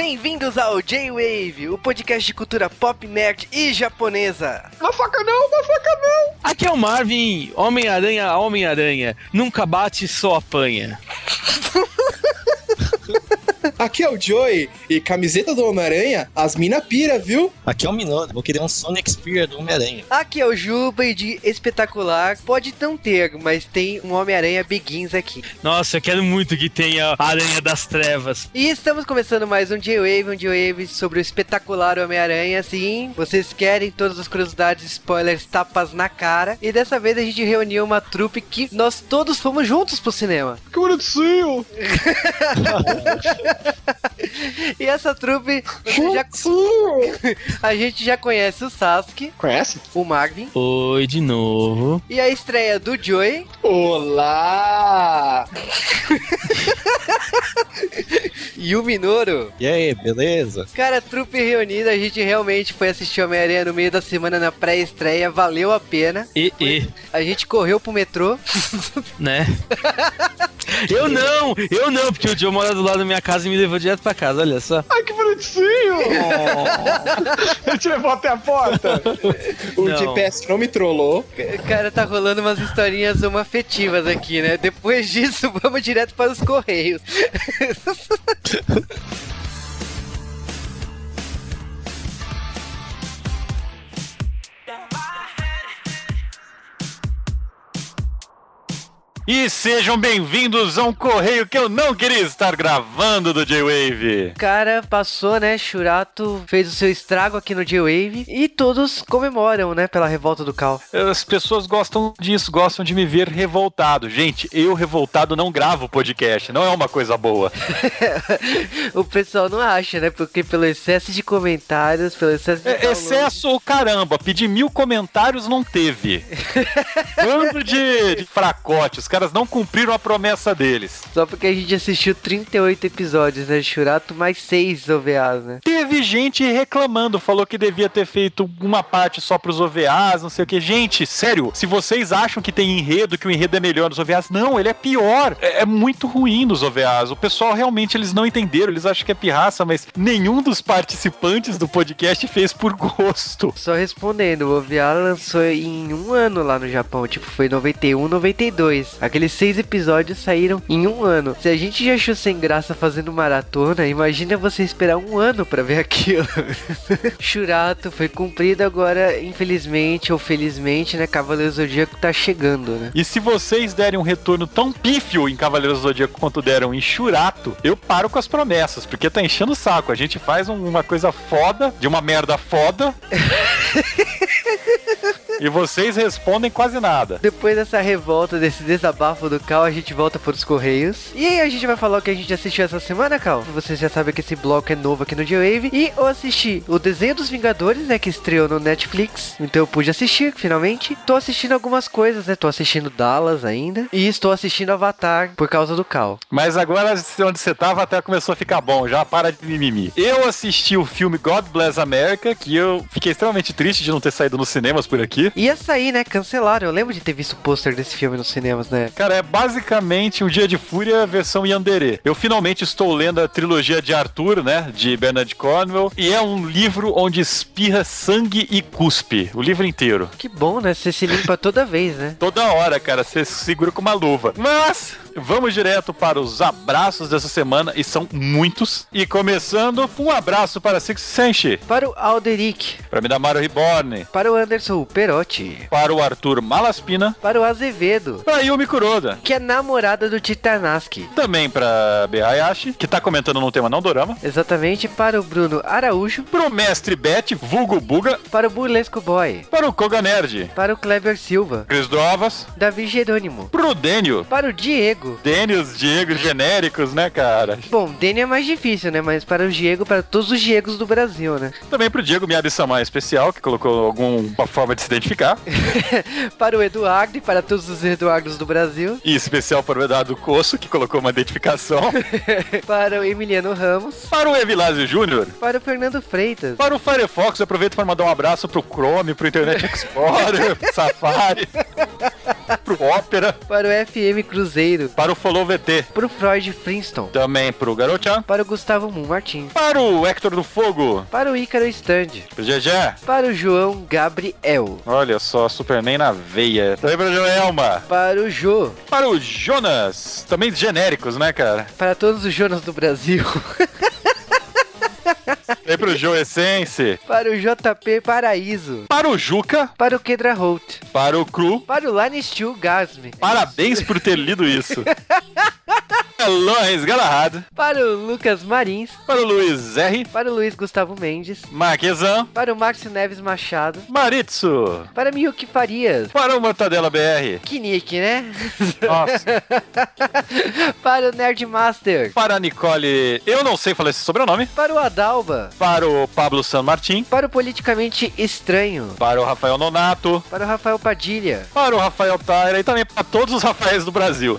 Bem-vindos ao J-Wave, o podcast de cultura pop, nerd e japonesa. Uma faca não, uma faca não. Aqui é o Marvin, Homem-Aranha, Homem-Aranha. Nunca bate, só apanha. Aqui é o Joey e camiseta do Homem-Aranha, as mina pira, viu? Aqui é o Minoru, vou querer um Sonic Spear do Homem-Aranha. Aqui é o Juba e de espetacular, pode não ter, mas tem um Homem-Aranha Begins aqui. Nossa, eu quero muito que tenha a Aranha das Trevas. E estamos começando mais um J-Wave, um J-Wave sobre o espetacular Homem-Aranha. Sim, vocês querem todas as curiosidades, spoilers, tapas na cara. E dessa vez a gente reuniu uma trupe que nós todos fomos juntos pro cinema. Que bonitinho. e essa trupe, já, a gente já conhece o Sasuke, Conhece? o Marvin Oi de novo. e a estreia do Joey Olá! e o Minoru. E aí, beleza? Cara, trupe reunida, a gente realmente foi assistir Homem-Aranha no meio da semana na pré-estreia, valeu a pena. E, e, A gente correu pro metrô. né? Eu não, eu não, porque o Joe mora do lado da minha casa e me levou direto pra casa, olha só. Ai, que bonitinho! Ele te levou até a porta. O. GPS não me trollou. Cara, tá rolando umas historinhas homoafetivas aqui, né? Depois disso, vamos direto para os Correios. E sejam bem-vindos a um correio que eu não queria estar gravando do J-Wave. Cara, passou, né? Churato fez o seu estrago aqui no J-Wave e todos comemoram, né? Pela revolta do Cal. As pessoas gostam disso, gostam de me ver revoltado. Gente, eu revoltado não gravo podcast, não é uma coisa boa. o pessoal não acha, né? Porque pelo excesso de comentários, pelo excesso de. É, excesso, o caramba, pedir mil comentários não teve. Bando de, de fracote, os caras não cumpriram a promessa deles. Só porque a gente assistiu 38 episódios, né? De Churato, mais 6 OVAs, né? Teve gente reclamando, falou que devia ter feito uma parte só pros OVAs, não sei o que. Gente, sério, se vocês acham que tem enredo, que o enredo é melhor nos OVAs, não, ele é pior. É, é muito ruim nos OVAs. O pessoal realmente eles não entenderam, eles acham que é pirraça, mas nenhum dos participantes do podcast fez por gosto. Só respondendo, o OVA lançou em um ano lá no Japão, tipo, foi 91, 92. Aqueles seis episódios saíram em um ano. Se a gente já achou sem graça fazendo maratona, imagina você esperar um ano pra ver aquilo. Churato foi cumprido agora, infelizmente ou felizmente, né? Cavaleiro Zodíaco tá chegando, né? E se vocês derem um retorno tão pífio em Cavaleiros do Zodíaco quanto deram em Churato, eu paro com as promessas, porque tá enchendo o saco. A gente faz um- uma coisa foda, de uma merda foda. e vocês respondem quase nada. Depois dessa revolta, desse desabafo do Cal, a gente volta para os Correios. E aí a gente vai falar o que a gente assistiu essa semana, Cal. Você já sabe que esse bloco é novo aqui no J-Wave. E eu assisti o Desenho dos Vingadores, né, que estreou no Netflix. Então eu pude assistir, finalmente. Tô assistindo algumas coisas, né, tô assistindo Dallas ainda. E estou assistindo Avatar por causa do Cal. Mas agora, onde você tava, até começou a ficar bom. Já para de mimimi. Eu assisti o filme God Bless America, que eu fiquei extremamente triste de não ter saído nos cinemas por aqui. Ia sair, né, cancelaram. Eu lembro de ter visto o pôster desse filme nos cinemas, né. Cara, é basicamente um Dia de Fúria versão Yandere. Eu finalmente estou lendo a trilogia de Arthur, né? De Bernard Cornwell. E é um livro onde espirra sangue e cuspe. O livro inteiro. Que bom, né, você se limpa toda vez, né. Toda hora, cara, você se segura com uma luva. Mas vamos direto para os abraços dessa semana, e são muitos. E começando, um abraço para Six Senshi, Para o Alderic, para Midamaru Reborn, para o Anderson Perotti, para o Arthur Malaspina, para o Azevedo, para Yumi Kuroda. que é namorada do Titanaski. Também para Behayashi, que tá comentando no tema não dorama. Exatamente para o Bruno Araújo, Pro mestre Bet, vulgo Buga, para o Burlesco Boy, para o Koga Nerd, para o Kleber Silva, Cris Drovas, Davi Jerônimo, pro Dênio. para o Diego. Dênios, Diego genéricos, né, cara? Bom, Dani é mais difícil, né? Mas para o Diego, para todos os Diegos do Brasil, né? Também pro Diego Miyabi-sama especial, que colocou alguma forma de se identificar. para o Eduardo e para todos os Eduardos do Brasil. E especial para o Eduardo Coço, que colocou uma identificação. para o Emiliano Ramos. para o Evilásio Júnior. Para o Fernando Freitas. Para o Firefox, eu aproveito para mandar um abraço pro Chrome, pro Internet Explorer, pro Safari. pro Ópera, para o FM Cruzeiro, para o Follow VT, pro Freud Flintstone, também pro Garochan, para o Gustavo Moon Martins, para o Hector do Fogo, para o Ícaro Stand, pro GG, para o João Gabriel, olha só, Superman na veia, também pro Joelma, para o Jô, para o Jonas, também genéricos, né, cara? para todos os Jonas do Brasil, Também pro Joe Essence, para o JP Paraíso, para o Juca, para o Kedra Holt, para o Cru, para o Line Steel Gasme, parabéns por ter lido isso. Lois Galahad, para o Lucas Marins, para o Luiz R, para o Luiz Gustavo Mendes, Marquesan, para o Márcio Neves Machado, Maritsu, para Miyuki Farias, para o Mortadela BR, que nick, né? Nossa. para o Nerd Master, para a Nicole, eu não sei falar esse sobrenome, para o Adalba, para o Pablo San Martin, para o Politicamente Estranho, para o Rafael Nonato, para o Rafael Padilha, para o Rafael Taira e também para todos os Rafaéis do Brasil.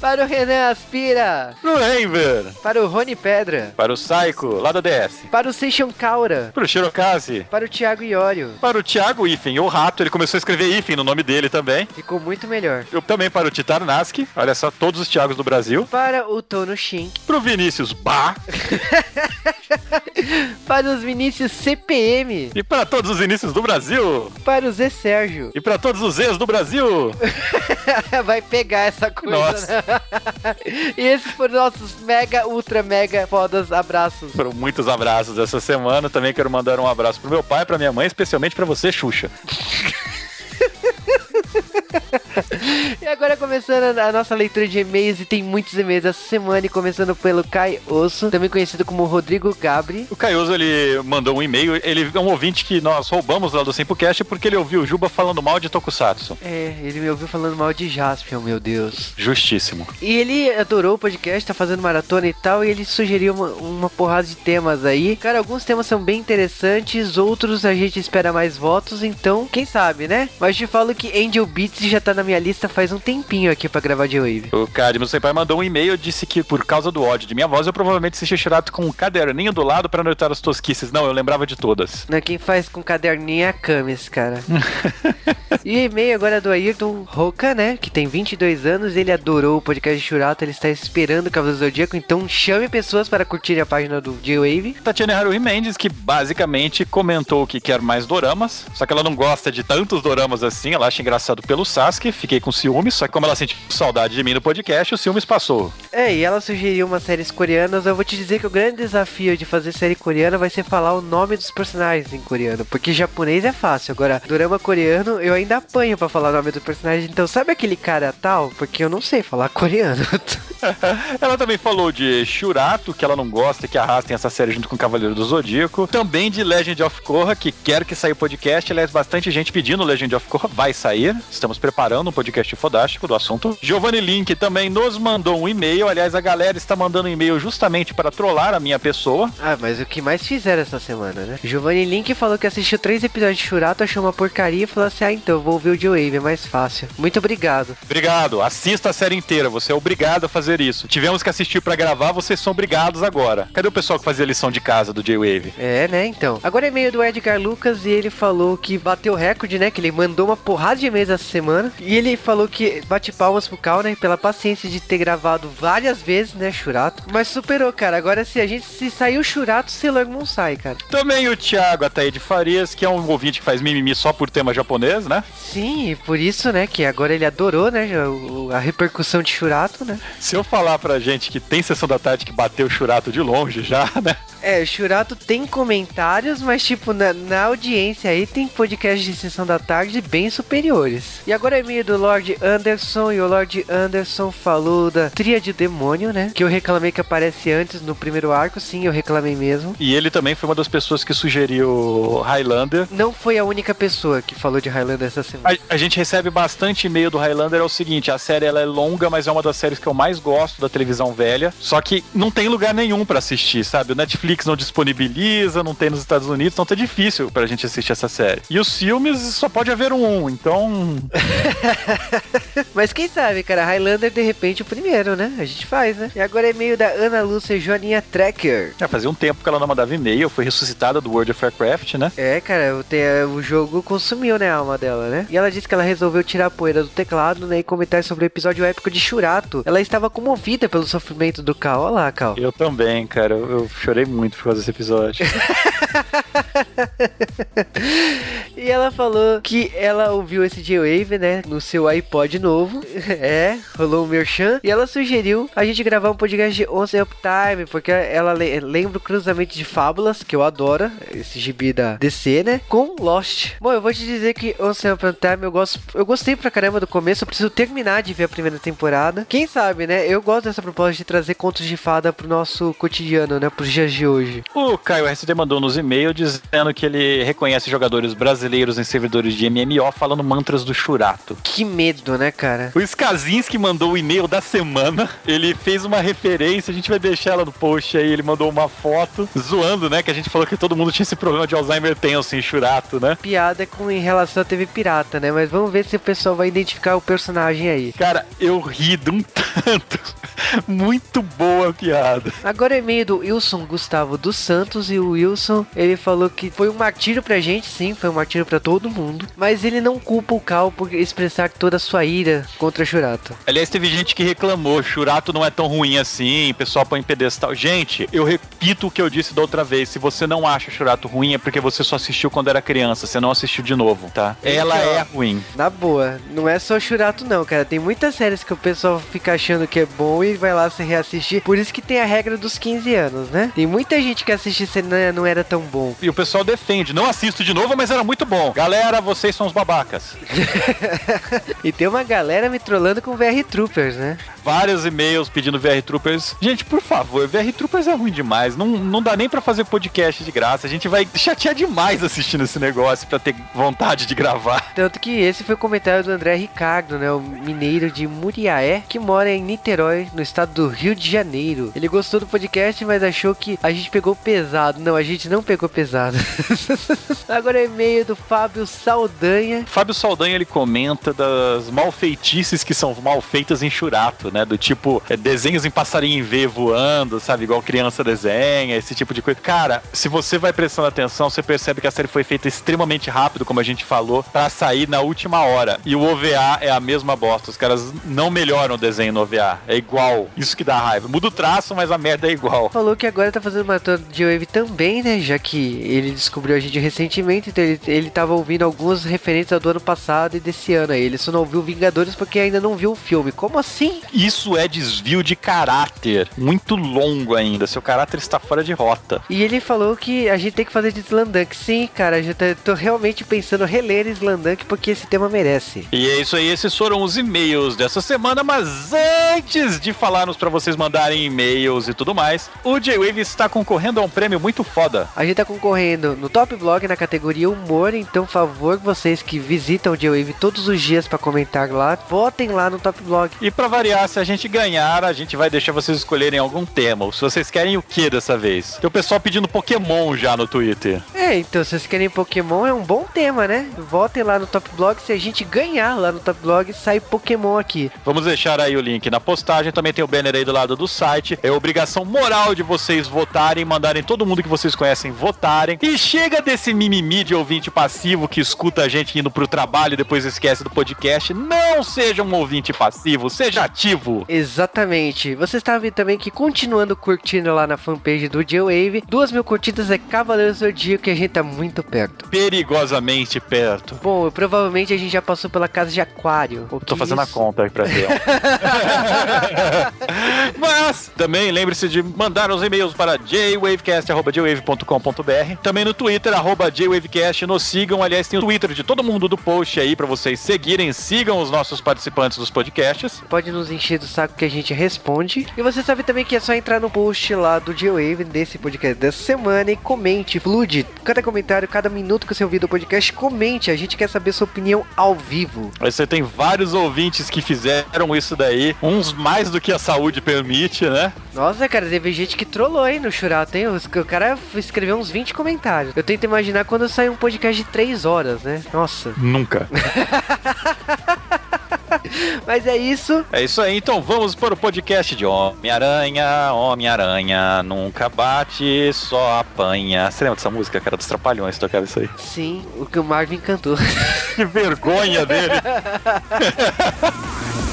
para o Renan Aspira, Pro Enver, para o Rony Pedra, para o Saiko, lá da DS, para o Seixão Caura, para o Shirokaze, para o Thiago Iório. para o Thiago Ifen, o rato, ele começou a escrever Ifen no nome dele também. Ficou muito melhor. Eu também para o Titarnaski, olha só, todos os Thiagos do Brasil. Para o Tono Shink, Pro Vinícius Bá para os Vinícius CPM, e para todos os inícios do Brasil. para o Zé Sérgio. E para todos os ex do Brasil. Vai pegar essa coisa. Nossa. Né? e esses foram nossos mega, ultra, mega fodas abraços. Foram muitos abraços essa semana. Também quero mandar um abraço pro meu pai, pra minha mãe, especialmente pra você, Xuxa. E agora começando a nossa leitura de e-mails, e tem muitos e-mails essa semana, e começando pelo Kai Osso, também conhecido como Rodrigo Gabri. O Caioso, ele mandou um e-mail. Ele é um ouvinte que nós roubamos lá do Simplecast porque ele ouviu o Juba falando mal de Tokusatsu. É, ele me ouviu falando mal de Jaspion, meu Deus. Justíssimo. E ele adorou o podcast, tá fazendo maratona e tal, e ele sugeriu uma, uma porrada de temas aí. Cara, alguns temas são bem interessantes, outros a gente espera mais votos, então, quem sabe, né? Mas te falo que Angel Beats já tá na minha lista faz um tempinho aqui pra gravar de Wave. O Cadmus Senpai mandou um e-mail disse que por causa do ódio de minha voz, eu provavelmente assisti Shirato com um caderninho do lado pra anotar as tosquices. Não, eu lembrava de todas. Não, quem faz com caderninho é a Camis, cara. e o e-mail agora é do Ayrton Roca, né? Que tem 22 anos, ele adorou o podcast de Churato, ele está esperando o Cavaleiro do Zodíaco, então chame pessoas para curtirem a página do J-Wave. Tatiana Haruhi Mendes, que basicamente comentou que quer mais doramas, só que ela não gosta de tantos doramas assim, ela acha engraçado pelo Sasuke, fiquei com ciúmes, só que como ela sentiu saudade de mim no podcast, o ciúmes passou. É, e ela sugeriu umas séries coreanas. Eu vou te dizer que o grande desafio de fazer série coreana vai ser falar o nome dos personagens em coreano, porque japonês é fácil. Agora, drama coreano, eu ainda apanho pra falar o nome do personagem. Então, sabe aquele cara tal? Porque eu não sei falar coreano. ela também falou de Shurato, que ela não gosta que arrastem essa série junto com Cavaleiro do Zodíaco. Também de Legend of Korra, que quer que saia o podcast. Aliás, bastante gente pedindo Legend of Korra. Vai sair. Estamos preparando um podcast fodástico do assunto. Giovanni Link também nos mandou um e-mail. Aliás, a galera está mandando um e-mail justamente para trollar a minha pessoa. ah, mas o que mais fizeram essa semana, né? Giovanni Link falou que assistiu três episódios de Shurato, achou uma porcaria e falou assim: ah, então, vou ouvir o J-Wave, é mais fácil. Muito obrigado. Obrigado. Assista a série inteira. Você é obrigado a fazer isso. Tivemos que assistir para gravar, vocês são obrigados agora. Cadê o pessoal que fazia lição de casa do J-Wave? É, né, então. Agora é e-mail do Edgar Lucas e ele falou que bateu recorde, né? Que ele mandou uma porrada de e-mails essa semana. E ele falou que bate palmas pro Cal, né? Pela paciência de ter gravado várias vezes, né, Churato. Mas superou, cara. Agora se a gente se sair o Churato, Sailor Moon sai, cara. Também o Thiago Ataíde Farias, que é um ouvinte que faz mimimi só por tema japonês, né? Sim, e por isso, né, que agora ele adorou, né, a repercussão de Churato, né? Se eu falar pra gente que tem sessão da tarde que bateu o Churato de longe já, né? É, o Churato tem comentários, mas tipo, na, na audiência aí tem podcast de sessão da tarde bem superiores. E agora é meio do Lord Anderson, e o Lord Anderson falou da Tríade Demônio, né? Que eu reclamei que aparece antes no primeiro arco, sim, eu reclamei mesmo. E ele também foi uma das pessoas que sugeriu Highlander. Não foi a única pessoa que falou de Highlander essa semana. A, a gente recebe bastante e-mail do Highlander, é o seguinte, a série ela é longa, mas é uma das séries que eu mais gosto da televisão velha, só que não tem lugar nenhum pra assistir, sabe? O Netflix Netflix não disponibiliza, não tem nos Estados Unidos, então tá difícil pra gente assistir essa série. E os filmes só pode haver um, então. Mas quem sabe, cara, Highlander de repente o primeiro, né? A gente faz, né? E agora é meio da Ana Lúcia Joaninha Tracker. Já fazia um tempo que ela não mandava e-mail, foi ressuscitada do World of Warcraft, né? É, cara, o, te- o jogo consumiu, né, a alma dela, né? E ela disse que ela resolveu tirar a poeira do teclado, né, e comentar sobre o episódio épico de Shurato. Ela estava comovida pelo sofrimento do Cal. Olha lá, Cal. Eu também, cara. Eu, eu chorei muito por causa desse episódio. E ela falou que ela ouviu esse J-Wave, né, no seu iPod novo. É, rolou um merchan. E ela sugeriu a gente gravar um podcast de Once Up Time, porque ela le- lembra o cruzamento de fábulas, que eu adoro, esse gibi da DC, né, com Lost. Bom, eu vou te dizer que Once Up Time eu gosto, eu gostei pra caramba do começo, eu preciso terminar de ver a primeira temporada. Quem sabe, né, eu gosto dessa proposta de trazer contos de fada pro nosso cotidiano, né, pros dias de hoje. O Caio RCD mandou nos e-mails dizendo que ele reconhece jogadores brasileiros em servidores de MMO falando mantras do Churato. Que medo, né, cara? O Skazinski mandou o e-mail da semana. Ele fez uma referência, a gente vai deixar ela no post aí. Ele mandou uma foto zoando, né? Que a gente falou que todo mundo tinha esse problema de Alzheimer tenso em Churato, né? piada com em relação à TV pirata, né? Mas vamos ver se o pessoal vai identificar o personagem aí. Cara, eu ri de um tanto. Muito boa a piada. Agora é e-mail do Wilson Gustavo dos Santos e o Wilson, ele falou que foi um martírio pra gente, sim, foi um martírio pra todo mundo, mas ele não culpa o Cal por expressar toda a sua ira contra Shurato. Aliás, teve gente que reclamou, Churato não é tão ruim assim, o pessoal põe em pedestal. Gente, eu repito o que eu disse da outra vez, se você não acha Churato ruim é porque você só assistiu quando era criança, você não assistiu de novo, tá? Ela é ruim. Na boa, não é só Shurato não, cara, tem muitas séries que o pessoal fica achando que é bom e vai lá se reassistir, por isso que tem a regra dos 15 anos, né? Tem muita gente que assiste se não não era tão bom. E o pessoal defende, não assisto de novo, mas era muito bom. Galera, vocês são os babacas. E tem uma galera me trollando com VR Troopers, né? Vários e-mails pedindo VR Troopers. Gente, por favor, VR Troopers é ruim demais. Não, não dá nem pra fazer podcast de graça. A gente vai chatear demais assistindo esse negócio pra ter vontade de gravar. Tanto que esse foi o comentário do André Ricardo, né? O mineiro de Muriaé, que mora em Niterói, no estado do Rio de Janeiro. Ele gostou do podcast, mas achou que a gente pegou pesado. Não, a gente não pegou pesado. Agora é e-mail do Fábio Saldanha. Fábio Saldanha ele comenta das malfeitices que são mal feitas em Churato, né? Do tipo é, desenhos em passarinho em V voando, sabe? Igual criança desenha, esse tipo de coisa. Cara, se você vai prestando atenção, você percebe que a série foi feita extremamente rápido, como a gente falou, pra sair na última hora. E o OVA é a mesma bosta. Os caras não melhoram o desenho no OVA. É igual. Isso que dá raiva. Muda o traço, mas a merda é igual. Falou que agora tá fazendo uma tour de Wave também, né? Já que ele descobriu a gente recentemente, então ele, ele tava ouvindo algumas referências do ano passado e desse ano aí. Ele só não ouviu Vingadores porque ainda não viu o filme. Como assim? Isso é desvio de caráter. Muito longo ainda. Seu caráter está fora de rota. E ele falou que a gente tem que fazer de Slandunk. Sim, cara, eu tô, tô realmente pensando reler Slandunk porque esse tema merece. E é isso aí, esses foram os e-mails dessa semana, mas antes de falarmos para vocês mandarem e-mails e tudo mais, o J-Wave está concorrendo a um prêmio muito foda. A gente tá concorrendo no Top Blog na categoria Humor, então, favor, vocês que visitam o J-Wave todos os dias pra comentar lá, votem lá no Top Blog. E para variar, se a gente ganhar, a gente vai deixar vocês escolherem algum tema. Se vocês querem o que dessa vez? Tem o pessoal pedindo Pokémon já no Twitter. É, então, se vocês querem Pokémon, é um bom tema, né? Votem lá no Top Blog, se a gente ganhar lá no Top Blog, sai Pokémon aqui. Vamos deixar aí o link na postagem. Também tem o banner aí do lado do site. É obrigação moral de vocês votarem, mandarem todo mundo que vocês conhecem votarem. E chega desse mimimi de ouvinte passivo que escuta a gente indo pro trabalho e depois esquece do podcast. Não seja um ouvinte passivo, seja ativo. Exatamente. Você está vendo também que continuando curtindo lá na fanpage do J-Wave, duas mil curtidas é Cavaleiro Zodíaco e a gente tá muito perto. Perigosamente perto. Bom, provavelmente a gente já passou pela casa de Aquário. O Tô que fazendo a isso? conta aí pra ver. Mas também lembre-se de mandar os e-mails para jwavecast.jwave.com.br. Também no Twitter, arroba jwavecast. Nos sigam. Aliás, tem o Twitter de todo mundo do post aí pra vocês seguirem. Sigam os nossos participantes dos podcasts. Pode nos encher do saco que a gente responde. E você sabe também que é só entrar no post lá do J-Wave desse podcast dessa semana e comente, flude, cada comentário, cada minuto que você ouvir do podcast, comente. A gente quer saber sua opinião ao vivo. Aí você tem vários ouvintes que fizeram isso daí, uns mais do que a saúde permite, né? Nossa, cara, teve gente que trollou, hein, no Churato, hein? O cara escreveu uns 20 comentários. Eu tento imaginar quando sai um podcast de 3 horas, né? Nossa. Nunca. Mas é isso. É isso aí, então vamos para o podcast de Homem-Aranha. Homem-Aranha nunca bate, só apanha. Você lembra dessa música, cara, dos Trapalhões, tocava isso aí? Sim, o que o Marvin cantou. Que vergonha dele.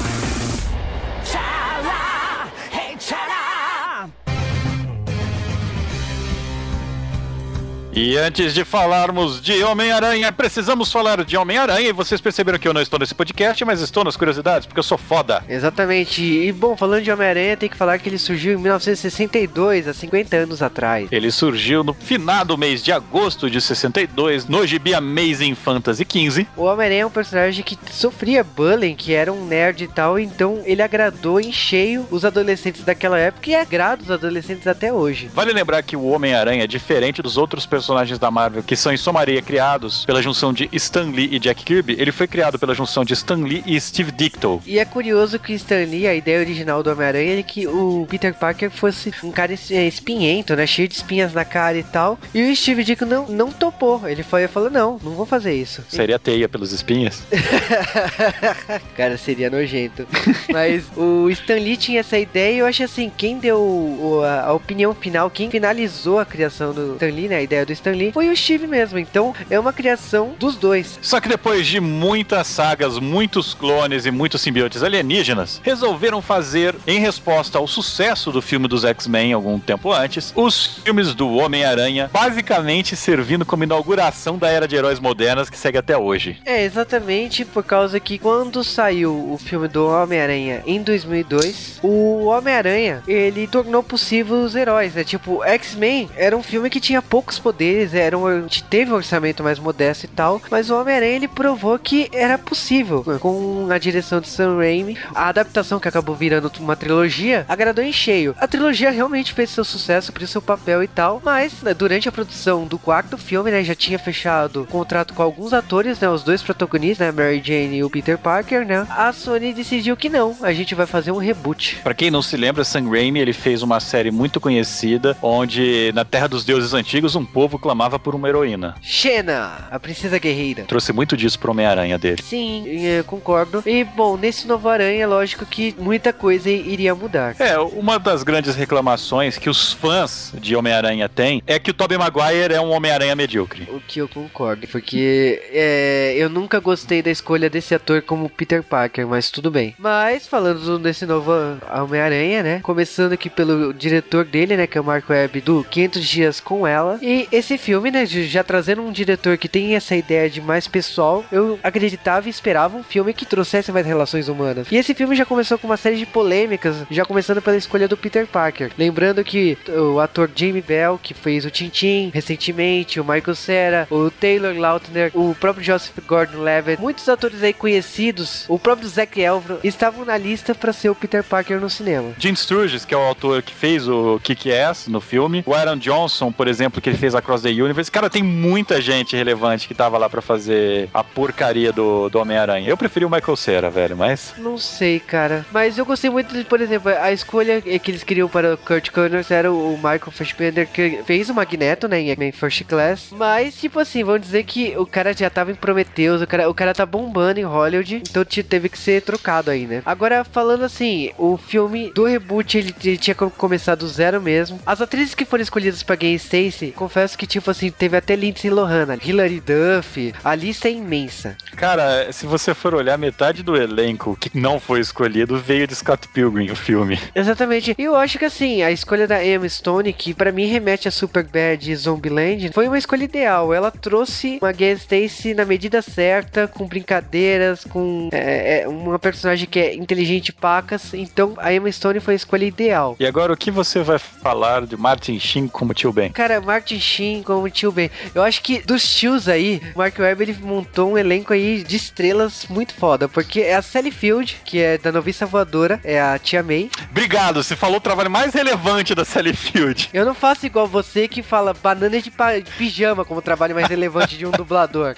E antes de falarmos de Homem-Aranha, precisamos falar de Homem-Aranha. E vocês perceberam que eu não estou nesse podcast, mas estou nas curiosidades, porque eu sou foda. Exatamente. E bom, falando de Homem-Aranha, tem que falar que ele surgiu em 1962, há 50 anos atrás. Ele surgiu no finado mês de agosto de 62, no gibi Amazing Fantasy XV. O Homem-Aranha é um personagem que sofria bullying, que era um nerd e tal, então ele agradou em cheio os adolescentes daquela época e agrada os adolescentes até hoje. Vale lembrar que o Homem-Aranha é diferente dos outros personagens da Marvel, que são em somaria criados pela junção de Stan Lee e Jack Kirby. Ele foi criado pela junção de Stan Lee e Steve Ditko. E é curioso que Stan Lee, a ideia original do Homem-Aranha é que o Peter Parker fosse um cara é, espinhento, né? Cheio de espinhas na cara e tal. E o Steve Ditko não, não topou. Ele foi e falou: não, não vou fazer isso. Seria teia pelos espinhas? Cara, seria nojento. Mas o Stan Lee tinha essa ideia e eu acho assim, quem deu a opinião final, quem finalizou a criação do Stan Lee, né, a ideia do Stan Lee, foi o Steve mesmo. Então é uma criação dos dois. Só que depois de muitas sagas, muitos clones e muitos simbiontes alienígenas, resolveram fazer, em resposta ao sucesso do filme dos X-Men algum tempo antes, os filmes do Homem-Aranha, basicamente servindo como inauguração da era de heróis modernas que segue até hoje. É, exatamente por causa que quando saiu o filme do Homem-Aranha em 2002, o Homem-Aranha, ele tornou possível os heróis, né? Tipo, X-Men era um filme que tinha poucos poderes, era um, teve um orçamento mais modesto e tal, mas o Homem-Aranha ele provou que era possível. Com a direção de Sam Raimi, a adaptação que acabou virando uma trilogia, agradou em cheio. A trilogia realmente fez seu sucesso, por seu papel e tal, mas né, durante a produção do quarto filme, né, já tinha fechado contrato com alguns atores, né, os dois protagonistas, né, Mary Jane e o Peter Parker, né, a Sony decidiu que não, a gente vai fazer um reboot. Pra quem não se lembra, Sam Raimi ele fez uma série muito conhecida onde na Terra dos Deuses Antigos um povo clamava por uma heroína. Xena, a princesa guerreira. Trouxe muito disso pro Homem-Aranha dele. Sim, eu concordo. E bom, nesse novo Aranha, lógico que muita coisa iria mudar. É, uma das grandes reclamações que os fãs de Homem-Aranha têm é que o Tobey Maguire é um Homem-Aranha medíocre. O que eu concordo, porque é, eu nunca gostei da escolha desse ator como Peter Parker, mas tudo bem. Mas falando desse novo Homem-Aranha, né? Começando aqui pelo diretor dele, né? Que é o Mark Webb, do 500 Dias com Ela. E esse filme, né? Já trazendo um diretor que tem essa ideia de mais pessoal, eu acreditava e esperava um filme que trouxesse mais relações humanas. E esse filme já começou com uma série de polêmicas, já começando pela escolha do Peter Parker. Lembrando que o ator Jamie Bell, que fez o Tintin recentemente, o Michael Cera, o Taylor Lautner, o próprio Joseph Gordon-Levitt, muitos atores aí conhecidos, o próprio Zac Efron, estavam na lista para ser o Peter Parker no cinema. Jim Sturges, que é o autor que fez o Kick-Ass no filme. O Aaron Johnson, por exemplo, que ele fez Across the Universe. Cara, tem muita gente relevante que tava lá pra fazer a porcaria do, do Homem-Aranha. Eu preferi o Michael Cera, velho, mas... Não sei, cara. Mas eu gostei muito de, por exemplo, a escolha que eles queriam para o Kurt Connors era o Michael Fassbender, que fez o Magneto, né, em First Class. Mas, tipo assim, vamos dizer que o cara já tava em Prometheus, o cara, o cara tá bombando em Hollywood, então te- teve que ser trocado aí, né? Agora, falando assim, o filme do reboot, ele, ele tinha co- começado do zero mesmo. As atrizes que foram escolhidas pra Gay Stacy, confesso que, tipo assim, teve até Lindsay Lohan, Hilary Duff, a lista é imensa. Cara, se você for olhar, metade do elenco que não foi escolhido veio de Scott Pilgrim, o filme. Exatamente. E eu acho que assim, a escolha da Emma Stone, que pra mim remete a Superbad e Zombieland, foi uma escolha ideal. Ela trouxe uma Gwen Stacy na medida certa, com brincadeiras, com é, é, uma personagem que é inteligente e pacas. Então a Emma Stone foi a escolha ideal. E agora, o que você vai falar de Martin Sheen como tio Ben? Cara, Martin Sheen, Sheen como tio Ben. Eu acho que dos tios aí, o Mark Webb ele montou um elenco aí de estrelas muito foda, porque é a Sally Field, que é da Noviça Voadora, é a tia May. Obrigado, você falou o trabalho mais relevante da Sally Field. Eu não faço igual você que fala banana de, pijama como trabalho mais relevante de um dublador.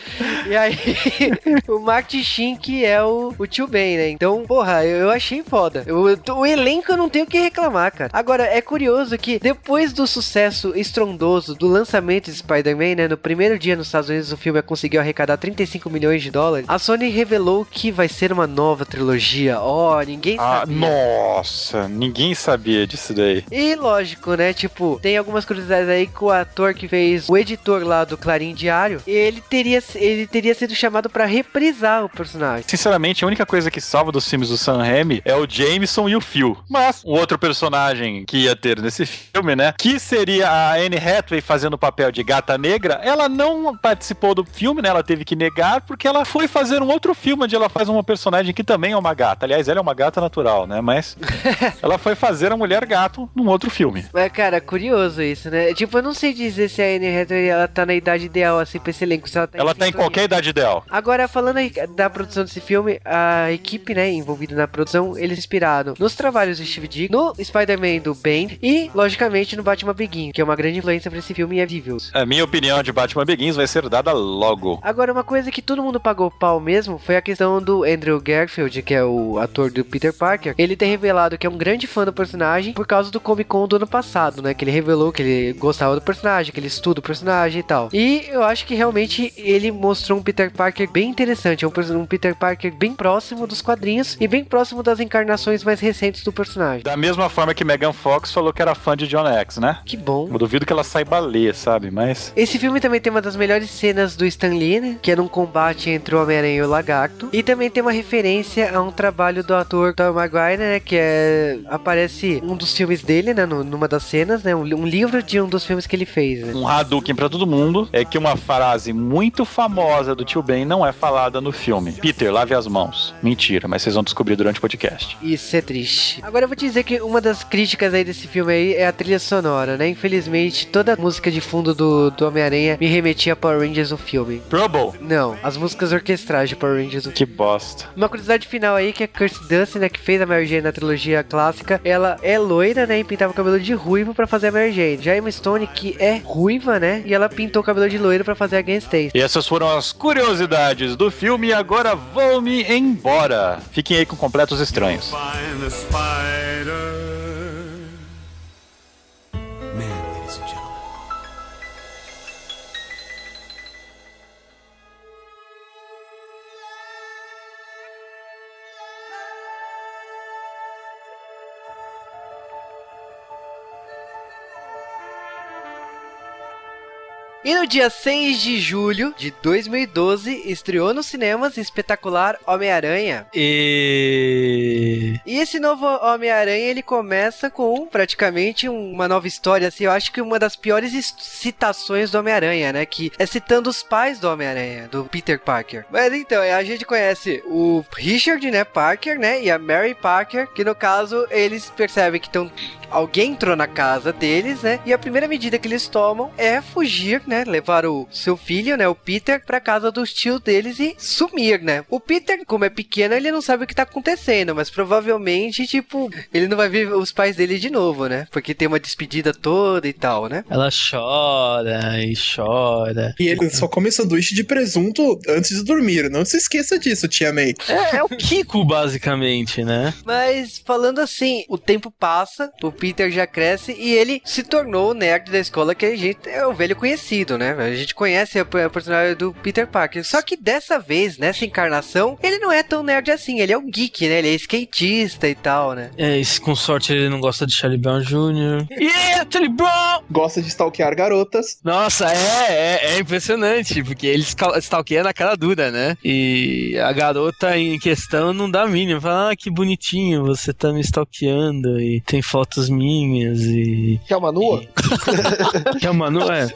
E aí, o Mark Sheen que é o, o tio Ben, né? Então, porra, eu, eu achei foda. Eu- o elenco eu não tenho o que reclamar, cara. Agora, é curioso que depois do sucesso estrondoso do lançamento de Spider-Man, né? No primeiro dia nos Estados Unidos, o filme conseguiu arrecadar 35 milhões de dólares. A Sony revelou que vai ser uma nova trilogia. Ó, ninguém Ah, sabia. nossa, ninguém sabia disso daí. E lógico, né? Tipo, tem algumas curiosidades aí que o ator que fez o editor lá do Clarim Diário, ele teria, ele teria sido chamado pra reprisar o personagem. Sinceramente, a única coisa que salva dos filmes do Sam Raimi é o Jameson e o Phil. Mas o outro personagem que ia ter nesse filme, né? Que seria a Anne Hathaway fazendo papel de gata negra, ela não participou do filme, né? Ela teve que negar porque ela foi fazer um outro filme onde ela faz uma personagem que também é uma gata. Aliás, ela é uma gata natural, né? Mas ela foi fazer a mulher gato num outro filme. Mas, cara, curioso isso, né? Tipo, eu não sei dizer se a Anne Hathaway ela tá na idade ideal, assim, pra esse elenco. Se ela tá Ela tá em qualquer idade ideal. Agora, falando da produção desse filme, a equipe, né, envolvida na produção, eles inspiraram nos trabalhos do Steve Dick, no Spider-Man do Ben e, logicamente, no Batman Begin, que é uma grande influência pra esse filme e é A minha opinião de Batman Begins vai ser dada logo. Agora, uma coisa que todo mundo pagou pau mesmo foi a questão do Andrew Garfield, que é o ator do Peter Parker. Ele ter revelado que é um grande fã do personagem por causa do Comic Con do ano passado, né? Que ele revelou que ele gostava do personagem, que ele estuda o personagem e tal. E eu acho que realmente ele mostrou um Peter Parker bem interessante. É um, um Peter Parker bem próximo dos quadrinhos e bem próximo das encarnações mais recentes do personagem. Da mesma forma que Megan Fox falou que era fã de John X, né? Que bom. Eu duvido que ela saiba ler, sabe? Mas. Esse filme também tem uma das melhores cenas do Stan Lee, né? Que é num combate entre o Homem-Aranha e o Lagarto. E também tem uma referência a um trabalho do ator Tom Maguire, né? Que é... Aparece um dos filmes dele, né? no- numa das cenas, né? Um, li- um livro de um dos filmes que ele fez, né? Um Hadouken pra todo mundo é que uma frase muito famosa do tio Ben não é falada no filme. Peter, lave as mãos. Mentira, mas vocês vão descobrir durante o podcast. Isso é triste. Agora eu vou te dizer que uma das críticas aí desse filme aí é a trilha sonora, né? Infelizmente, toda a música de fundo do, do Homem-Aranha me remetia a Power Rangers o filme. Trouble? Não, as músicas orquestrais de Power Rangers Que bosta. Uma curiosidade final aí que a Kirsty Dunst, né, que fez a Mary Jane na trilogia clássica, ela é loira, né, e pintava o cabelo de ruivo pra fazer a Mary Jane. Já Emma Stone, que é ruiva, né, e ela pintou o cabelo de loiro pra fazer a Gwen Stacy. E essas foram as curiosidades do filme e agora vou-me embora. Fiquem aí com completos estranhos. Find the spider. E no dia 6 de julho de 2012, estreou nos cinemas espetacular Homem-Aranha. E. E esse novo Homem-Aranha, ele começa com praticamente um- uma nova história, assim, eu acho que uma das piores citações do Homem-Aranha, né, que é citando os pais do Homem-Aranha, do Peter Parker. Mas então, a gente conhece o Richard, né, Parker, né, e a Mary Parker, que no caso, eles percebem que estão Alguém entrou na casa deles, né? E a primeira medida que eles tomam é fugir, né? Levar o seu filho, né? O Peter, pra casa dos tios deles e sumir, né? O Peter, como é pequeno, ele não sabe o que tá acontecendo, mas provavelmente, tipo, ele não vai ver os pais dele de novo, né? Porque tem uma despedida toda e tal, né? Ela chora e chora. E ele só come sanduíche de presunto antes de dormir. Não se esqueça disso, tia May. É, é o Kiko, basicamente, né? Mas falando assim, o tempo passa, o Peter já cresce e ele se tornou o nerd da escola que a gente é o velho conhecido, né? A gente conhece a, a personagem do Peter Parker. Só que dessa vez, nessa encarnação, ele não é tão nerd assim. Ele é um geek, né? Ele é skatista e tal, né? É, e se com sorte ele não gosta de Charlie Brown Jr. Yeah, Charlie Brown! Gosta de stalkear garotas. Nossa, é, é, é impressionante, porque ele stalkeia na cara dura, né? E a garota em questão não dá a mínima. Fala, ah, que bonitinho, você tá me stalkeando e tem fotos minhas e. Que é uma nua? Que é uma nu- é.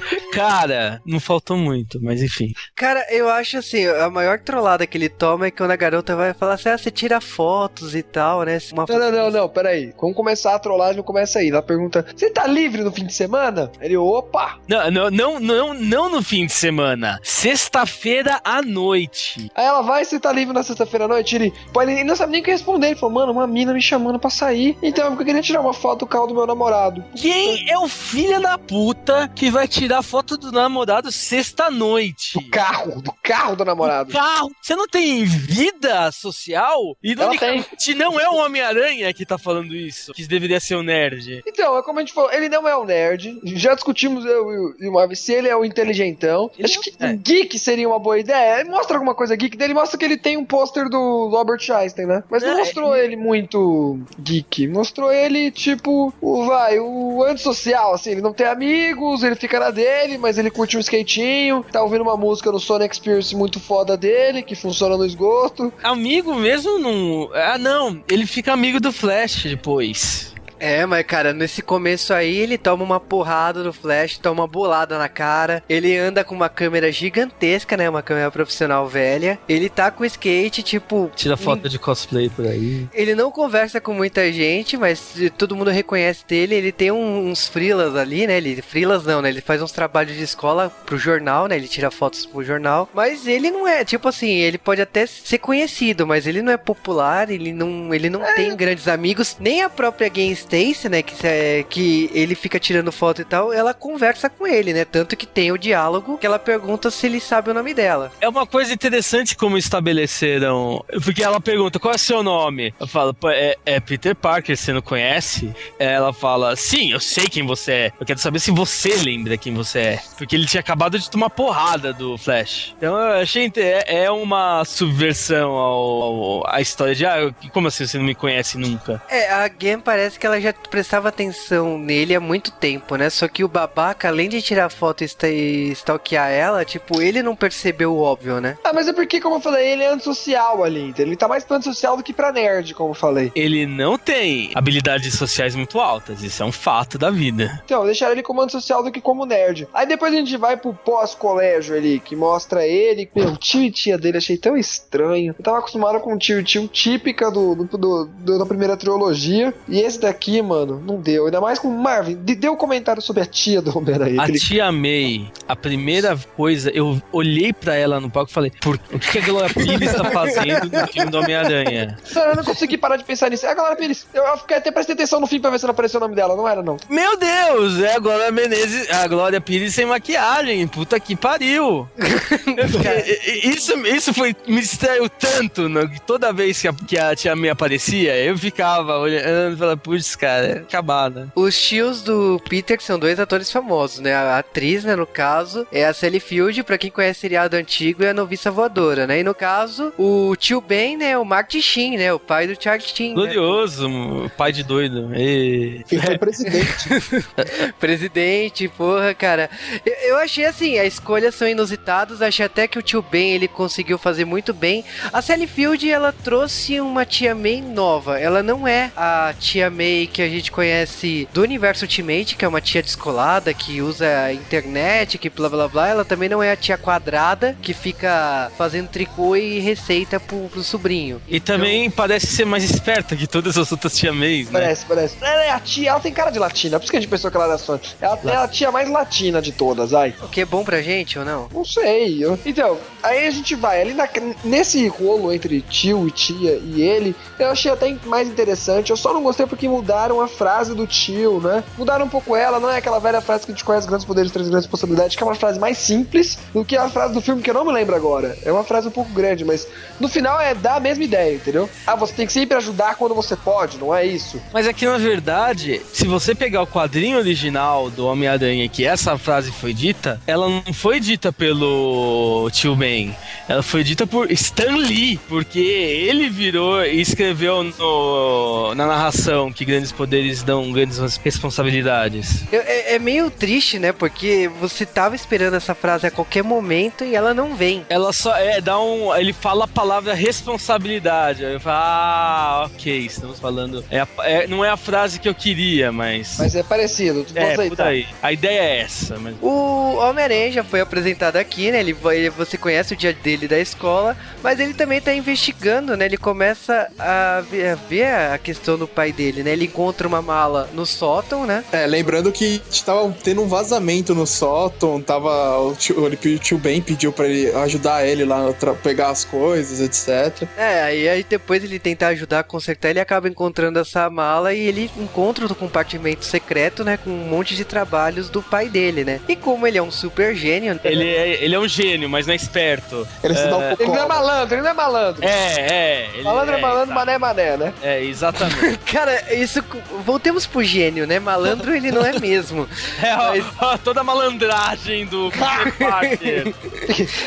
Cara, não faltou muito, mas enfim. Cara, eu acho assim, a maior trollada que ele toma é quando a garota vai falar assim, ah, você tira fotos e tal, né? Uma Não, não, não, não, peraí. Vamos começar a trollagem, começa aí. Ela pergunta: Você tá livre no fim de semana? Ele, opa! Não, não, não, não, não no fim de semana. Sexta-feira à noite. Aí ela vai, você tá livre na sexta-feira à noite? Ele, pô, ele não sabe nem o que responder. Ele falou, mano, uma mina me chamando pra sair. Então eu queria tirar uma foto do carro do meu namorado. Quem é o filho da puta que vai tirar foto do namorado sexta-noite? Do carro, do carro do namorado. Carro. Você não tem vida social? Ironicamente, não é o Homem-Aranha que tá falando isso, que deveria ser o nerd. Então, é como a gente falou, ele não é um nerd. Já discutimos eu e o- e Marvel se ele é o inteligentão. Ele Acho que é. geek seria uma boa ideia. Mostra alguma coisa geek dele, mostra que ele tem um pôster do Albert Einstein, né? Mas não É, mostrou ele muito geek. Mostrou ele, tipo, o vai, o antissocial, assim, ele não tem amigos, ele fica na dele, mas ele curte um skatinho, tá ouvindo uma música no Sonic Experience muito foda dele, que funciona no esgoto. Amigo mesmo não. Ah, não. Ele fica amigo do Flash depois. É, mas cara, nesse começo aí ele toma uma porrada do Flash, toma uma bolada na cara. Ele anda com uma câmera gigantesca, né? Uma câmera profissional velha. Ele tá com skate, tipo. Tira foto de cosplay por aí. Ele não conversa com muita gente, mas todo mundo reconhece dele. Ele tem um- uns frilas ali, né? Ele frilas não, né? Ele faz uns trabalhos de escola pro jornal, né? Ele tira fotos pro jornal. Mas ele não é, tipo assim, ele pode até ser conhecido, mas ele não é popular, ele não, ele não tem grandes amigos. Nem a própria Gwen Stacy, né? Que, é, que ele fica tirando foto e tal, ela conversa com ele, né? Tanto que tem o diálogo que ela pergunta se ele sabe o nome dela. É uma coisa interessante como estabeleceram. Porque ela pergunta: qual é seu nome? Eu falo: "Pô, é, é Peter Parker, você não conhece? Ela fala: sim, eu sei quem você é. Eu quero saber se você lembra quem você é. Porque ele tinha acabado de tomar porrada do Flash. Então eu achei. É, é uma subversão ao, ao- à história de: ah, como assim você não me conhece nunca? É, a Gwen parece que ela já prestava atenção nele há muito tempo, né? Só que o babaca, além de tirar foto e sta- stalkear ela, tipo, ele não percebeu o óbvio, né? Ah, mas é porque, como eu falei, ele é antissocial ali? Ele tá mais pra antissocial do que pra nerd, como eu falei. Ele não tem habilidades sociais muito altas. Isso é um fato da vida. Então, deixaram ele como antissocial do que como nerd. Aí depois a gente vai pro pós-colégio ali, que mostra ele, meu, tio e tia dele, achei tão estranho. Eu tava acostumado com tio e tio típica do, do, do- do- da primeira trilogia. E esse daqui, mano, não deu. Ainda mais com o Marvin. De- Deu um comentário sobre a tia do Homem-Aranha. A aquele- tia May, a primeira coisa, eu olhei pra ela no palco e falei, por, o que que a Glória Pires tá fazendo no filme do Homem-Aranha? Eu não consegui parar de pensar nisso. É a Glória Pires. Eu, eu fiquei até prestei atenção no fim pra ver se não apareceu o nome dela. Não era, não. Meu Deus, é a Glória Menezes, a Glória Pires sem maquiagem, puta que pariu. E- e- isso, isso foi, me distraiu tanto, né, que toda vez que a, que a tia May aparecia, eu ficava olhando e falava, putz, cara, é acabada. Os tios do Peter, que são dois atores famosos, né? A atriz, né, no caso, é a Sally Field, pra quem conhece seriado antigo, é a noviça voadora, né? E no caso, o tio Ben, né, o Mark Sheen, né? O pai do Charlie Sheen, né? Glorioso, pai de doido. E... Ele foi presidente. Presidente, porra, cara. Eu, eu achei assim, as escolhas são inusitadas. Achei até que o tio Ben ele conseguiu fazer muito bem. A Sally Field ela trouxe uma tia May nova. Ela não é a tia May que a gente conhece do universo Ultimate, que é uma tia descolada que usa a internet, que blá blá blá. Ela também não é a tia quadrada que fica fazendo tricô e receita pro, pro sobrinho. E também parece ser mais esperta que todas as outras tia Mays, né? Parece, parece. Ela é a tia, ela tem cara de latina. Por isso que a gente pensou que ela era só. Ela é a tia mais latina de todas, ai. O que é bom pra gente ou não? Não sei. eu- Então, aí a gente vai ali na- nesse rolo entre tio e tia e ele. Eu achei até mais interessante. Eu só não gostei porque mudaram a frase do tio, né? Mudaram um pouco ela. Não é aquela velha frase que a gente conhece grandes poderes, três grandes possibilidades, que é uma frase mais simples do que a frase do filme que eu não me lembro agora. É uma frase um pouco grande, mas no final é dar a mesma ideia, entendeu? Ah, você tem que sempre ajudar quando você pode, não é isso? Mas é que na verdade, se você pegar o quadrinho original do Homem-Aranha que essa frase foi dita, ela não foi dita pelo tio Ben. Ela foi dita por Stan Lee, porque ele virou e escreveu no- na narração que grandes poderes dão grandes responsabilidades. É, é meio triste, né? Porque você tava esperando essa frase a qualquer momento e ela não vem. Ela só é, dá um. Ele fala a palavra responsabilidade. Aí eu falo, ah, ok, estamos falando. É é- não é a frase que eu queria, mas. Mas é parecido, tu é, pode por aí. A ideia é essa, mas. O Homem-Aranha já foi apresentado aqui, né? Ele, vai- você conhece o dia dele da escola, mas ele também tá investigando, né? Ele começa a ver, a ver a questão do pai dele, né? Ele encontra uma mala no sótão, né? É, lembrando que tava tendo um vazamento no sótão, tava. O tio, ele, o tio Ben pediu pra ele ajudar ele lá a pegar as coisas, etc. É, aí, aí depois ele tenta ajudar a consertar, ele acaba encontrando essa mala e ele encontra o compartimento secreto, né? Com um monte de trabalhos do pai dele, né? E como ele é um super gênio, Ele é, ele é um gênio, mas não é esperto. Ele se dá um. Ele não é malandro, ele não é malandro. É, é. Ele, malandro é, malandro, tá. mané é mané, né? É, exatamente. Cara, isso. Voltemos pro gênio, né? Malandro ele não é mesmo. É, ó, Mas- ó, toda a malandragem do Peter Parker.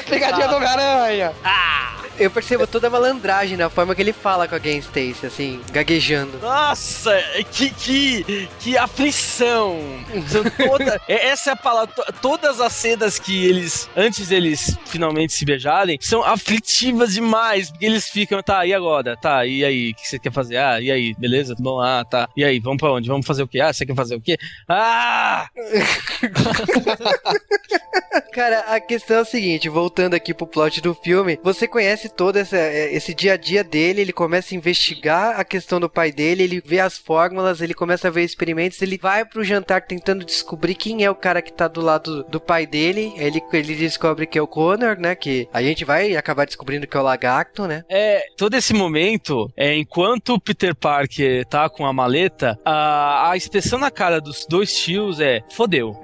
Pegadinha do Homem-Aranha. Eu percebo toda a malandragem na forma que ele fala com a Gwen Stacy, assim, gaguejando. Nossa, que, que, que aflição. Toda, é- essa é a palavra. to- Todas as cenas que eles, antes deles finalmente se beijarem, são aflitivas demais. Porque eles ficam, tá, e agora? Tá, e aí? O que você quer fazer? Ah, e aí? Beleza? Bom, ah, tá. E aí? Vamos pra onde? Vamos fazer o quê? Ah, você quer fazer o quê? Ah! Cara, a questão é a seguinte, voltando aqui pro plot do filme, você conhece todo essa- é, esse dia a dia dele, ele começa a investigar a questão do pai dele, ele vê as fórmulas, ele começa a ver experimentos, ele vai pro jantar tentando descobrir quem é o cara que tá do lado do pai dele, ele, ele descobre que é o Connor, né, que a gente vai acabar descobrindo que é o Lagarto, né. É, todo esse momento, é, enquanto o Peter Parker tá com a maleta, a, a expressão na cara dos dois tios é fodeu.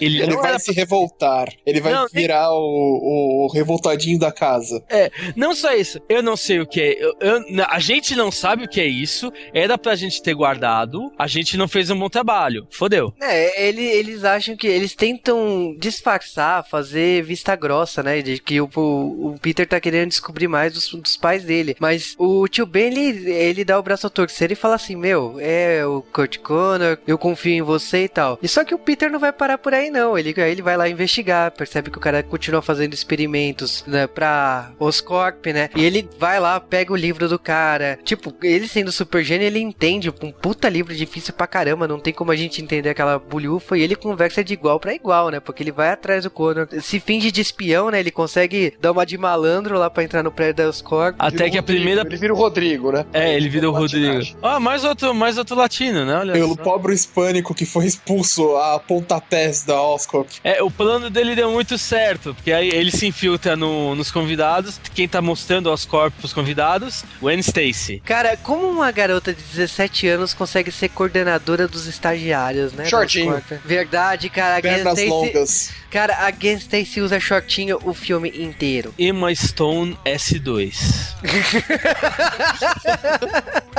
Ele, Ele vai era se revoltar. Ele vai Não, nem- virar o, o revoltadinho da casa. Não só isso, eu não sei o que é. eu- eu- a gente não sabe o que é isso. Era pra gente ter guardado. A gente não fez um bom trabalho. Fodeu. É, ele- eles acham que eles tentam disfarçar, fazer vista grossa, né? De que o, o- o Peter tá querendo descobrir mais dos, dos pais dele. Mas o tio Ben, ele, ele dá o braço a torcer e fala assim: Meu, é o Kurt Connor, eu confio em você e tal. E só que o Peter não vai parar por aí, não. Ele, aí ele vai lá investigar, percebe que o cara continua fazendo experimentos né, pra Oscorp, né? E ele vai lá, pega o livro do cara. Tipo, ele sendo super gênio, ele entende um puta livro difícil pra caramba. Não tem como a gente entender aquela bulhufa. E ele conversa de igual pra igual, né? Porque ele vai atrás do Connor. Se finge de espião, né? Ele consegue dar uma de malandro lá pra entrar no prédio da Oscorp. Até que a primeira. Ele vira o Rodrigo, né? É, ele vira o Rodrigo. Ah, mais outro, mais outro latino, né? Olha Pelo só. pobre hispânico que foi expulso a pontapés da Oscorp. É, o plano dele deu muito certo, porque aí ele se infiltra no- nos convidados. Quem tá mostrando os corpos pros convidados? Gwen Stacy. Cara, como uma garota de 17 anos consegue ser coordenadora dos estagiários, né? Shortinho. Oscorp? Verdade, cara. A Pernas Stacy, longas. cara, a Gwen Stacy usa shortinho o filme inteiro. Emma Stone S2.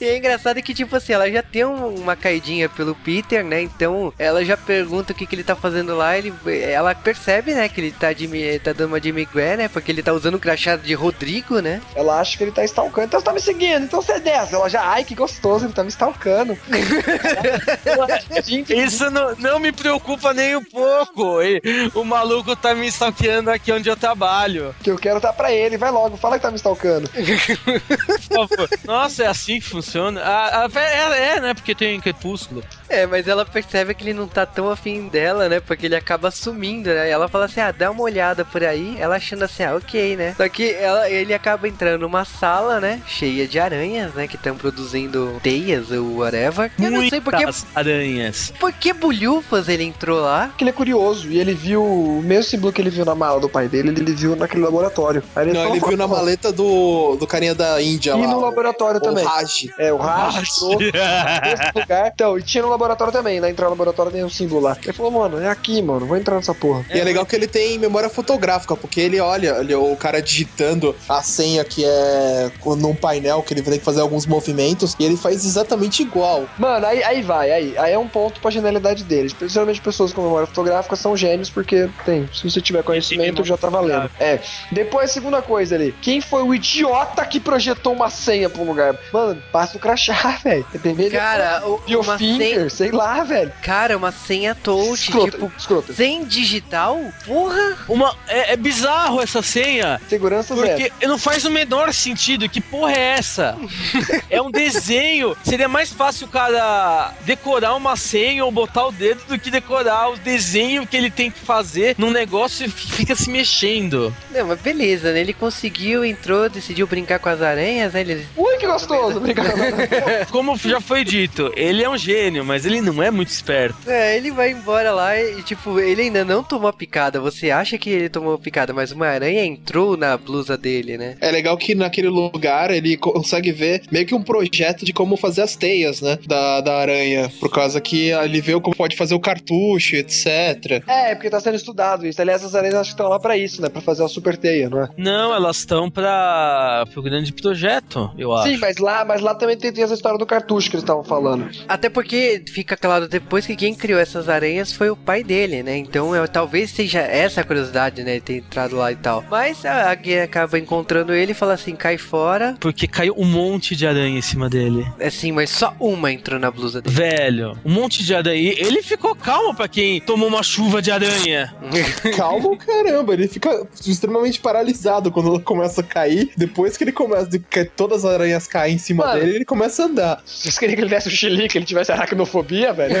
E é engraçado que, tipo assim, ela já tem um- uma caidinha pelo Peter, né? Então ela já pergunta o que, que ele tá fazendo lá. Ele, ela percebe, né, que ele tá, de, tá dando uma de Miguel, né? Porque ele tá usando o crachá de Rodrigo, né? Ela acha que ele tá stalkando. Então você tá me seguindo, então você desce. Ela já, ai, que gostoso, ele tá me stalkando. Isso não, não me preocupa nem um pouco. E O maluco tá me stalkeando aqui onde eu trabalho. que eu quero tá pra ele. Vai logo, fala que tá me stalkando. Por favor. Nossa, é assim que funciona? Ah, ah, é, é, né? Porque tem crepúsculo. É, mas ela percebe que ele não tá tão afim dela, né? Porque ele acaba sumindo, né? E ela fala assim, ah, dá uma olhada por aí. Ela achando assim, ah, ok, né? Só que ela, ele acaba entrando numa sala, né? Cheia de aranhas, né? Que estão produzindo teias ou whatever. Eu não sei porque, Muitas aranhas. por que bulhufas ele entrou lá. Porque ele é curioso e ele viu o mesmo símbolo que ele viu na mala do pai dele, ele viu naquele laboratório. Aí Não, falou, ele viu na "Pô, maleta do, do carinha da Índia E lá. no o- laboratório o também. Raj. É, o Raj, trouxe nesse lugar. Então, e tinha no laboratório também, né? Entrar no laboratório tem um símbolo lá. Ele falou, mano, é aqui, mano, vou entrar nessa porra. E é legal que ele tem memória fotográfica, porque ele olha ele, o cara digitando a senha que é num painel que ele vai ter que fazer alguns movimentos e ele faz exatamente igual. Mano, aí, aí vai, aí, aí é um ponto pra genialidade deles. Geralmente pessoas com memória fotográfica são gênios porque tem, se você tiver conhecimento já tá valendo. É. Depois, segunda coisa ali, quem foi o idiota que projetou uma senha pra um lugar? Mano, passa o crachá, velho. Entendeu? Cara, o- o uma finger, sei lá, velho. cara, uma senha touch, Escrota, tipo, escrota. sem digital? Porra! Uma, é, é bizarro essa senha. Segurança zero. Porque não faz o menor sentido. Que porra é essa? é um desenho. Seria mais fácil o cara decorar uma senha ou botar o dedo do que decorar o desenho que ele tem que fazer num negócio e fica se mexendo. Não, mas beleza, né? Ele conseguiu, entrou, decidiu brincar com as aranhas, né? Ele... Ui, que gostoso, obrigado. Como já foi dito, ele é um gênio, mas ele não é muito esperto. É, ele vai embora lá e, tipo, ele ainda não tomou a picada. Você acha que ele tomou a picada, mas uma aranha entrou na blusa dele, né? É legal que naquele lugar ele consegue ver meio que um projeto de como fazer as teias, né? Da, da aranha. Por causa que ele vê como pode fazer o cartucho, etc. é, porque tá sendo estudado isso. Aliás, as aranhas acho que estão lá pra isso, né? Pra fazer a super teia, não é? Não, elas estão para o grande projeto, eu acho. Sim, mas lá, mas lá também tem, tem essa história do cartucho que eles estavam falando. Até porque fica claro depois que quem criou essas aranhas foi o pai dele, né? Então é, talvez seja essa a curiosidade, né? De ter entrado lá e tal. Mas a a Gui acaba encontrando ele e fala assim: cai fora. Porque caiu um monte de aranha em cima dele. Assim, mas só uma entrou na blusa dele. Velho, um monte de aranha. Ele ficou calmo pra quem tomou uma chuva de aranha. Calma o caramba, ele fica extremamente paralisado quando ela começa a cair. Depois que ele começa, de que todas as aranhas caem em cima Mano. dele, ele começa a andar. Vocês queriam que ele desse o chilique, que ele tivesse aracnofobia, velho?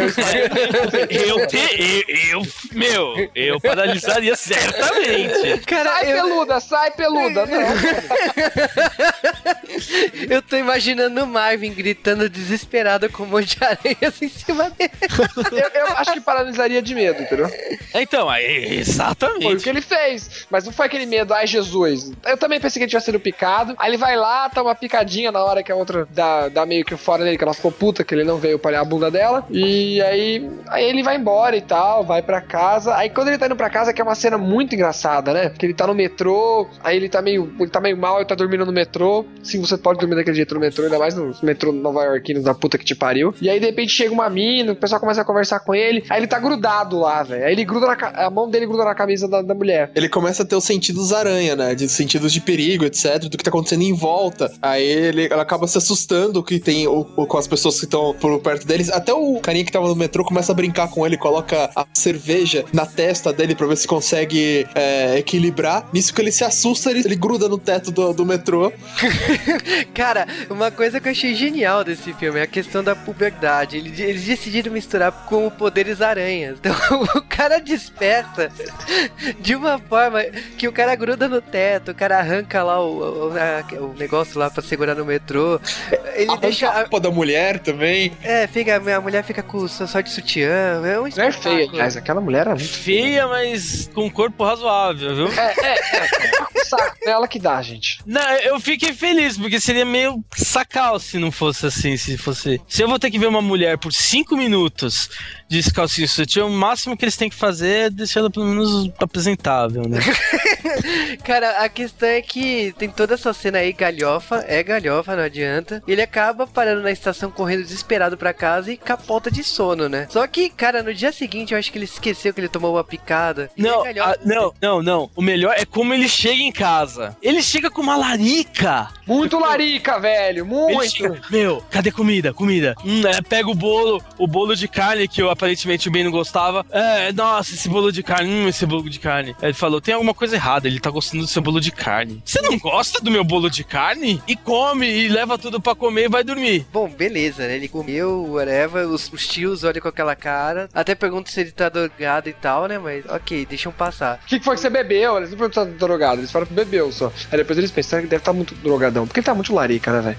Eu, te, eu, eu, meu, eu paralisaria certamente. Cara, Sai eu, peluda, sai peluda. Não. eu tô imaginando o Marvin gritando desesperado com um monte de aranhas em cima dele. Eu, eu acho que paralisaria de medo, entendeu? Então, aí, Foi o exatamente. que ele fez. Mas não foi aquele medo, ai Jesus. Eu também pensei que ele tivesse sido picado. Aí ele vai lá, tá uma picadinha na hora que a outra dá, dá meio que fora dele, que ela ficou puta, que ele não veio palhar a bunda dela. E aí, aí ele vai embora e tal, vai pra casa. Aí quando ele tá indo pra casa, que é uma cena muito engraçada, né? Porque ele tá no metrô, aí ele tá meio, ele tá meio mal, ele tá dormindo no metrô. Sim, você pode dormir daquele jeito no metrô, ainda mais no metrô nova iorquino da puta que te pariu. E aí de repente chega uma mina, o pessoal começa a conversar com ele. Aí ele tá grudado lá, velho. Aí ele gruda na, a mão dele gruda na camisa da, da mulher. Ele começa a ter os sentidos aranha, né? De sentidos de perigo, etc. Do que tá acontecendo em volta. Aí ele, ela acaba se assustando que tem o, o- com as pessoas que estão por perto deles. Até o carinha que tava no metrô começa a brincar com ele, coloca a cerveja na testa dele pra ver se consegue é, equilibrar. Nisso que ele se assusta, ele, ele gruda no teto do, do metrô. Cara, uma coisa que eu achei genial desse filme é a questão da puberdade. Eles, eles decidiram misturar com poderes aranhas. Então o cara desperta de uma forma que o cara gruda no teto, o cara arranca lá o, o, o negócio lá pra segurar no metrô. Ele A deixa. a- roupa da mulher também. é, fica, a mulher fica com só só de sutiã. É um Não é feia, aliás, aquela mulher era muito. Feia, mas com um corpo razoável, viu? É, é, é. Saco dela que dá, gente. Não, eu fiquei feliz, porque seria meio sacal se não fosse assim, se fosse... Se eu vou ter que ver uma mulher por cinco minutos de calcinha sutiã, o máximo que eles têm que fazer é deixar ela pelo menos apresentável, né? Cara, a questão é que tem toda essa cena aí, galhofa, é galhofa, não adianta. Ele acaba parando na estação, correndo desesperado pra casa e capota de sono, né? Só que, cara, no dia seguinte eu acho que ele esqueceu que ele tomou uma picada. Não, é galhofa. ah, não, não, não. O melhor é como ele chega em casa. Ele chega com uma larica. Muito larica, velho. Muito. chega, meu, cadê comida? Comida. Hum, é, pega o bolo, o bolo de carne que eu aparentemente o Ben não gostava. É, nossa, esse bolo de carne, hum, esse bolo de carne. Ele falou: tem alguma coisa errada, ele tá gostando do seu bolo de carne. Você não gosta do meu bolo de carne? E come, e leva tudo pra comer e vai dormir. Bom, beleza, né? Ele comeu, whatever. Os, os tios olham com aquela cara. Até perguntam se ele tá drogado e tal, né? Mas ok, deixam passar. O que que foi que você bebeu? Eles não perguntam se tá drogado. Eles falam bebeu só. Aí depois eles pensaram que deve estar muito drogadão. Porque ele tá muito larica, né, velho?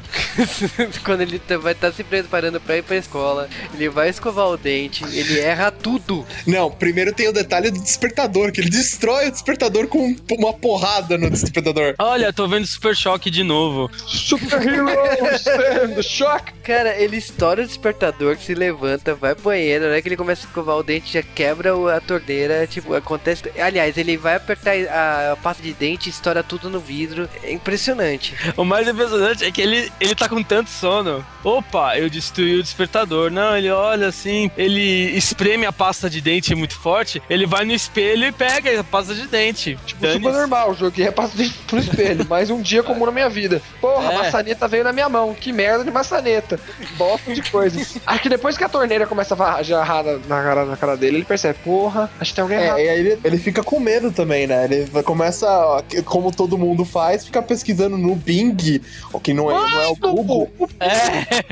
Quando ele tá- vai estar se preparando pra ir pra escola, ele vai escovar o dente, ele erra tudo. Não, primeiro tem o detalhe do despertador, que ele destrói o despertador com um- uma porrada no despertador. Olha, tô vendo Super Choque de novo. Super Hero Stand Shock! Cara, ele estoura o despertador, se levanta, vai pro banheiro, né? Que ele começa a escovar o dente, já quebra a torneira, tipo, acontece. Aliás, ele vai apertar a, pasta de dente e estoura tudo no vidro. É impressionante. O mais impressionante é que ele, ele tá com tanto sono. Opa, eu destruí o despertador. Não, ele olha assim, ele espreme a pasta de dente muito forte, ele vai no espelho e pega a pasta de dente. Tipo, Dane-se. super normal, joguei a pasta dentro pro espelho. Mais um dia comum na minha vida. Porra, É. a maçaneta veio na minha mão. Que merda de maçaneta. Bosta de coisas. Que depois que a torneira começa a jarrar na, na cara, na cara dele, ele percebe, porra, acho que tem alguém errado. É, e aí ele, ele fica com medo também, né? Ele começa, ó, como todo mundo faz, ficar pesquisando no Bing, o que não é, não é o Google. É,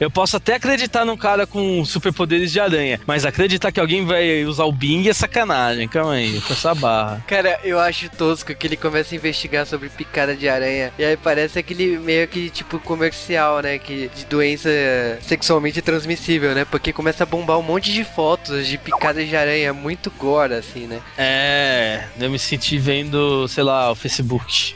eu posso até acreditar num cara com superpoderes de aranha, mas acreditar que alguém vai usar o Bing é sacanagem. Calma aí, com essa barra. Cara, eu acho tosco que ele começa a investigar sobre picada de aranha. E aí parece aquele meio que tipo comercial, né? Que, de doença sexualmente transmissível, né? Porque começa a bombar um monte de fotos de picadas de aranha. Muito gore, assim, né? É, eu me senti vendo, sei lá, o Facebook.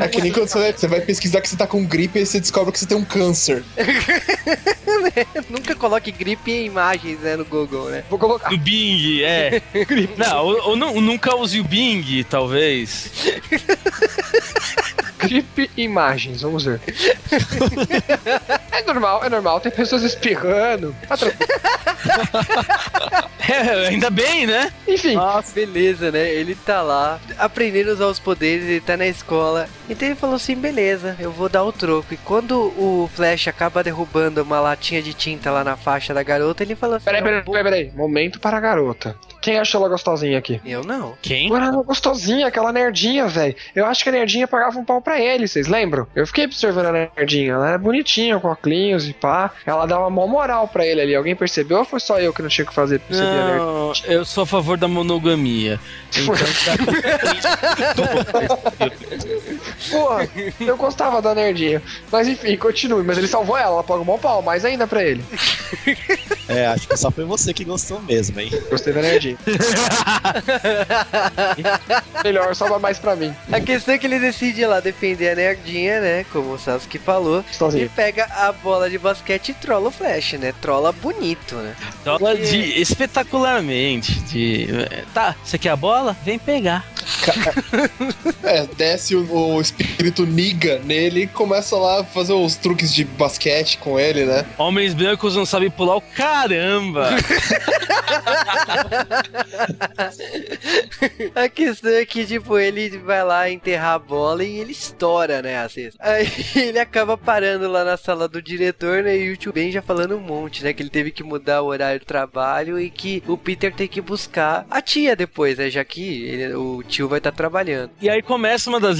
É que nem quando você vai, você vai pesquisar que você tá com gripe e você descobre que você tem um câncer. Nunca coloque gripe em imagens, né? No Google, né? Vou colocar. No Bing, é. Não, ou, ou não- nunca use o Bing, talvez. Clipe imagens, vamos ver. é normal, é normal. Tem pessoas espirrando. Tá tranquilo. É, ainda bem, né? Enfim, Nossa, beleza, né? Ele tá lá, aprendendo a usar os poderes, ele tá na escola. Então ele falou assim: beleza, eu vou dar o troco. E quando o Flash acaba derrubando uma latinha de tinta lá na faixa da garota, ele falou assim: peraí, peraí, peraí, peraí. Momento para a garota. Quem achou ela gostosinha aqui? Eu não. Quem? Ela era gostosinha, aquela nerdinha, velho. Eu acho que a nerdinha pagava um pau pra ele, vocês lembram? Eu fiquei observando a nerdinha. Ela era bonitinha, com óculos e pá. Ela dava uma moral pra ele ali. Alguém percebeu ou foi só eu que não tinha o que fazer pra perceber a nerd? Não, eu sou a favor da monogamia. Então, Porra, eu gostava da nerdinha. Mas enfim, continue. Mas ele salvou ela, ela paga um bom pau, mais ainda pra ele. É, acho que só foi você que gostou mesmo, hein? Gostei da nerdinha. Melhor, salva mais pra mim. A questão é que ele decide lá defender a nerdinha, né? Como o Sasuke falou. E Sozinho. pega a bola de basquete e trola o Flash, né? Trola bonito, né? Fala de espetacularmente. De, tá, você quer a bola? Vem pegar. É, desce o, o espírito Niga nele e começa lá a fazer os truques de basquete com ele, né? Homens brancos não sabem pular o caramba. A questão é que, tipo, ele vai lá enterrar a bola e ele estoura, né, a cesta. Aí ele acaba parando lá na sala do diretor, né, e o tio Ben já falando um monte, né, que ele teve que mudar o horário do trabalho e que o Peter tem que buscar a tia depois, né, já que ele- o tio vai estar trabalhando. E aí começa uma das,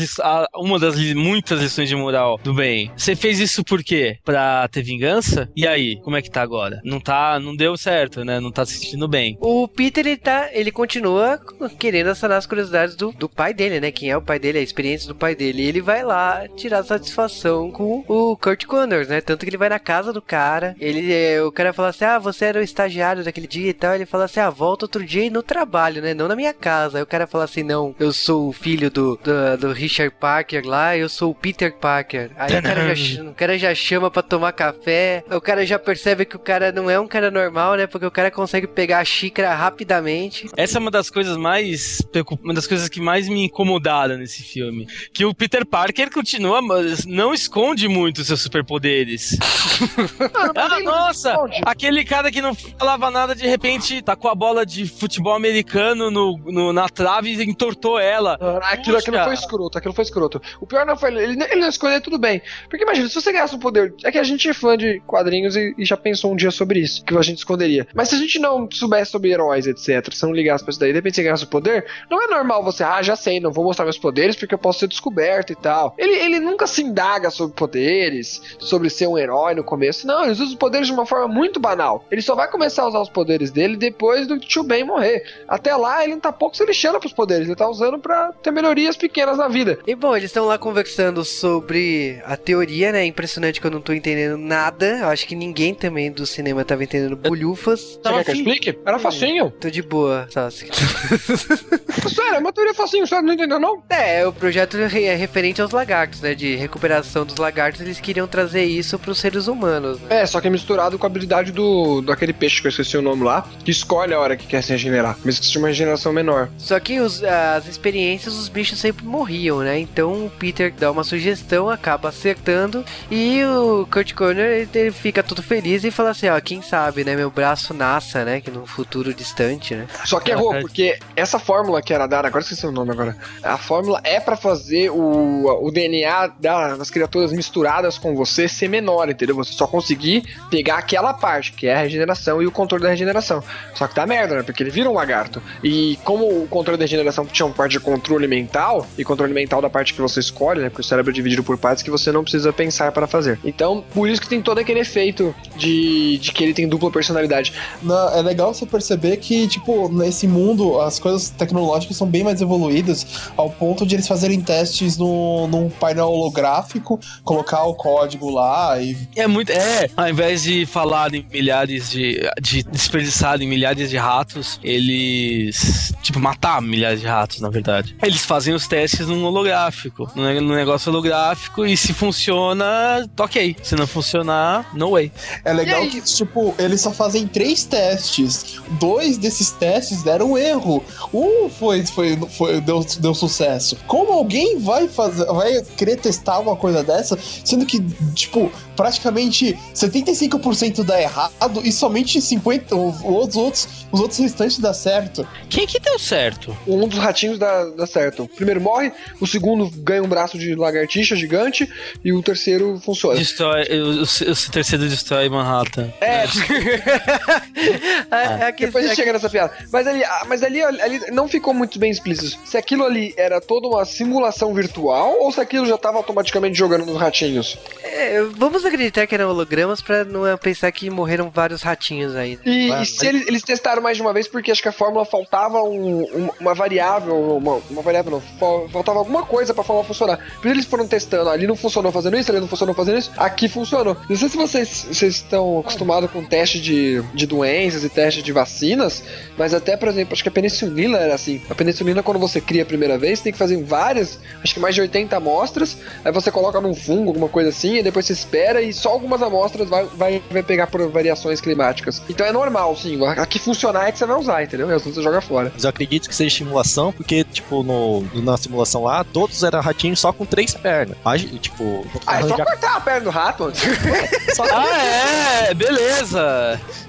uma das muitas lições de moral do bem. Você fez isso por quê? Pra ter vingança? E aí, como é que tá agora? Não tá, não deu certo, né? Não tá se sentindo bem. O Peter, ele tá, ele continua querendo sanar as curiosidades do, do pai dele, né, quem é o pai dele, a experiência do pai dele. E ele vai lá tirar satisfação com o Kurt Connors, né, tanto que ele vai na casa do cara, ele, é, o cara fala assim, ah, você era o estagiário daquele dia e tal, ele fala assim, ah, volta outro dia e no trabalho, né, não na minha casa. Aí o cara fala assim, não, eu sou o filho do, do, do Richard Parker lá, eu sou o Peter Parker. Aí o cara, já, o cara já chama pra tomar café, o cara já percebe que o cara não é um cara normal, né, porque o cara consegue pegar a xícara rapidamente. Essa é uma das coisas mais uma das coisas que mais me incomodaram nesse filme, que o Peter Parker continua, mas não esconde muito seus superpoderes. ah, nossa, esconde. aquele cara que não falava nada de repente tá com a bola de futebol americano no, no- na trave e entortou ela. Ah, Aquilo, aquilo foi escroto, aquilo foi escroto. O pior não foi ele, ele, não escolher tudo bem. Porque imagina, se você ganhasse um poder. É que a gente é fã de quadrinhos e, e já pensou um dia sobre isso, que a gente esconderia. Mas se a gente não soubesse sobre heróis, etc., se não ligasse pra isso daí, de repente você ganhasse o poder, não é normal você, ah, já sei, não vou mostrar meus poderes porque eu posso ser descoberto e tal. Ele, ele nunca se indaga sobre poderes, sobre ser um herói no começo. Não, ele usa os poderes de uma forma muito banal. Ele só vai começar a usar os poderes dele depois do Tio Ben morrer. Até lá, ele não tá pouco se lixando pros poderes, ele tá usando pra ter melhorias pequenas na vida. E bom, eles estão lá conversando sobre a teoria, né? Impressionante que eu não tô entendendo nada. Eu acho que ninguém também do cinema tava entendendo bolhufas. Você Tava quer que eu explique? Era facinho. Tô de boa, Sasuke. Sério, é uma teoria facinho, você não entendeu não? É, o projeto é referente aos lagartos, né? De recuperação dos lagartos, eles queriam trazer isso pros seres humanos. Né? É, só que é misturado com a habilidade do daquele peixe que eu esqueci o nome lá, que escolhe a hora que quer se regenerar, mesmo que seja uma regeneração menor. Só que os- as experiências, os bichos sempre morriam, né? Então o Peter dá uma sugestão, acaba acertando. E o Kurt Corner ele, ele fica todo feliz e fala assim: ó, quem sabe, né? Meu braço nasça, né? Que no futuro distante, né? Só que errou, porque essa fórmula que era dada, agora esqueci o nome agora. A fórmula é pra fazer o, o DNA da- das criaturas misturadas com você ser menor, entendeu? Você só conseguir pegar aquela parte, que é a regeneração e o controle da regeneração. Só que dá merda, né? Porque ele vira um lagarto. E como o controle da regeneração tinha uma parte de controle mental, e controle mental da parte que você escolhe, né? Porque o cérebro é dividido por partes que você não precisa pensar para fazer. Então, por isso que tem todo aquele efeito de, de que ele tem dupla personalidade. Na- é legal você perceber que, tipo, nesse mundo, as coisas tecnológicas são bem mais evoluídas, ao ponto de eles fazerem testes no, num painel holográfico, colocar o código lá e. É muito. É, ao invés de falar em milhares de. de desperdiçar em milhares de ratos, eles. Tipo, matar milhares de ratos, na verdade. Eles fazem os testes num holográfico. Num ne- num negócio holográfico. E se funciona, tá ok. Se não funcionar, no way. É legal que, tipo, eles só fazem três testes. Dois desses testes deram erro. Um foi, foi, foi deu, deu sucesso. Como alguém vai fazer, vai querer testar uma coisa dessa, sendo que, tipo, praticamente 75% dá errado e somente 50 os outros, os outros restantes dá certo. Quem que deu certo? um dos ratinhos dá, dá certo. O primeiro morre, o segundo ganha um braço de lagartixa gigante e o terceiro funciona. Destrói. O, o, o terceiro destrói Manhattan. É, É, é que- depois a é gente chega nessa piada. Mas ali, ah, mas ali, ali não ficou muito bem explícito. Se aquilo ali era toda uma simulação virtual ou se aquilo já tava automaticamente jogando nos ratinhos. É, vamos acreditar que eram hologramas pra não é, pensar que morreram vários ratinhos aí. né? E, Mas- e se eles, eles testaram mais de uma vez porque acho que a fórmula faltava um- um- uma variável, uma, uma variável não, fal- faltava alguma coisa pra fórmula funcionar. Por isso eles foram testando, ali não funcionou fazendo isso, ali não funcionou fazendo isso, aqui funcionou. Não sei se vocês, vocês estão acostumados com teste de, de doenças e teste de vacinas, mas até, por exemplo, acho que a penicilina era assim. A penicilina, quando você cria a primeira vez, tem que fazer várias, acho que mais de 80 amostras, aí você coloca num fungo, alguma coisa assim, e depois você espera e só algumas amostras vai, vai, vai pegar por variações climáticas. Então é normal, sim. Aqui funcionar é que você vai usar, entendeu? E as outras você joga fora. Mas eu acredito que seja simulação, porque, tipo, no, na simulação lá, todos eram ratinhos só com três pernas. Mas, tipo, Ah, é só cortar a perna do rato, mano. só- Ah, é! Beleza!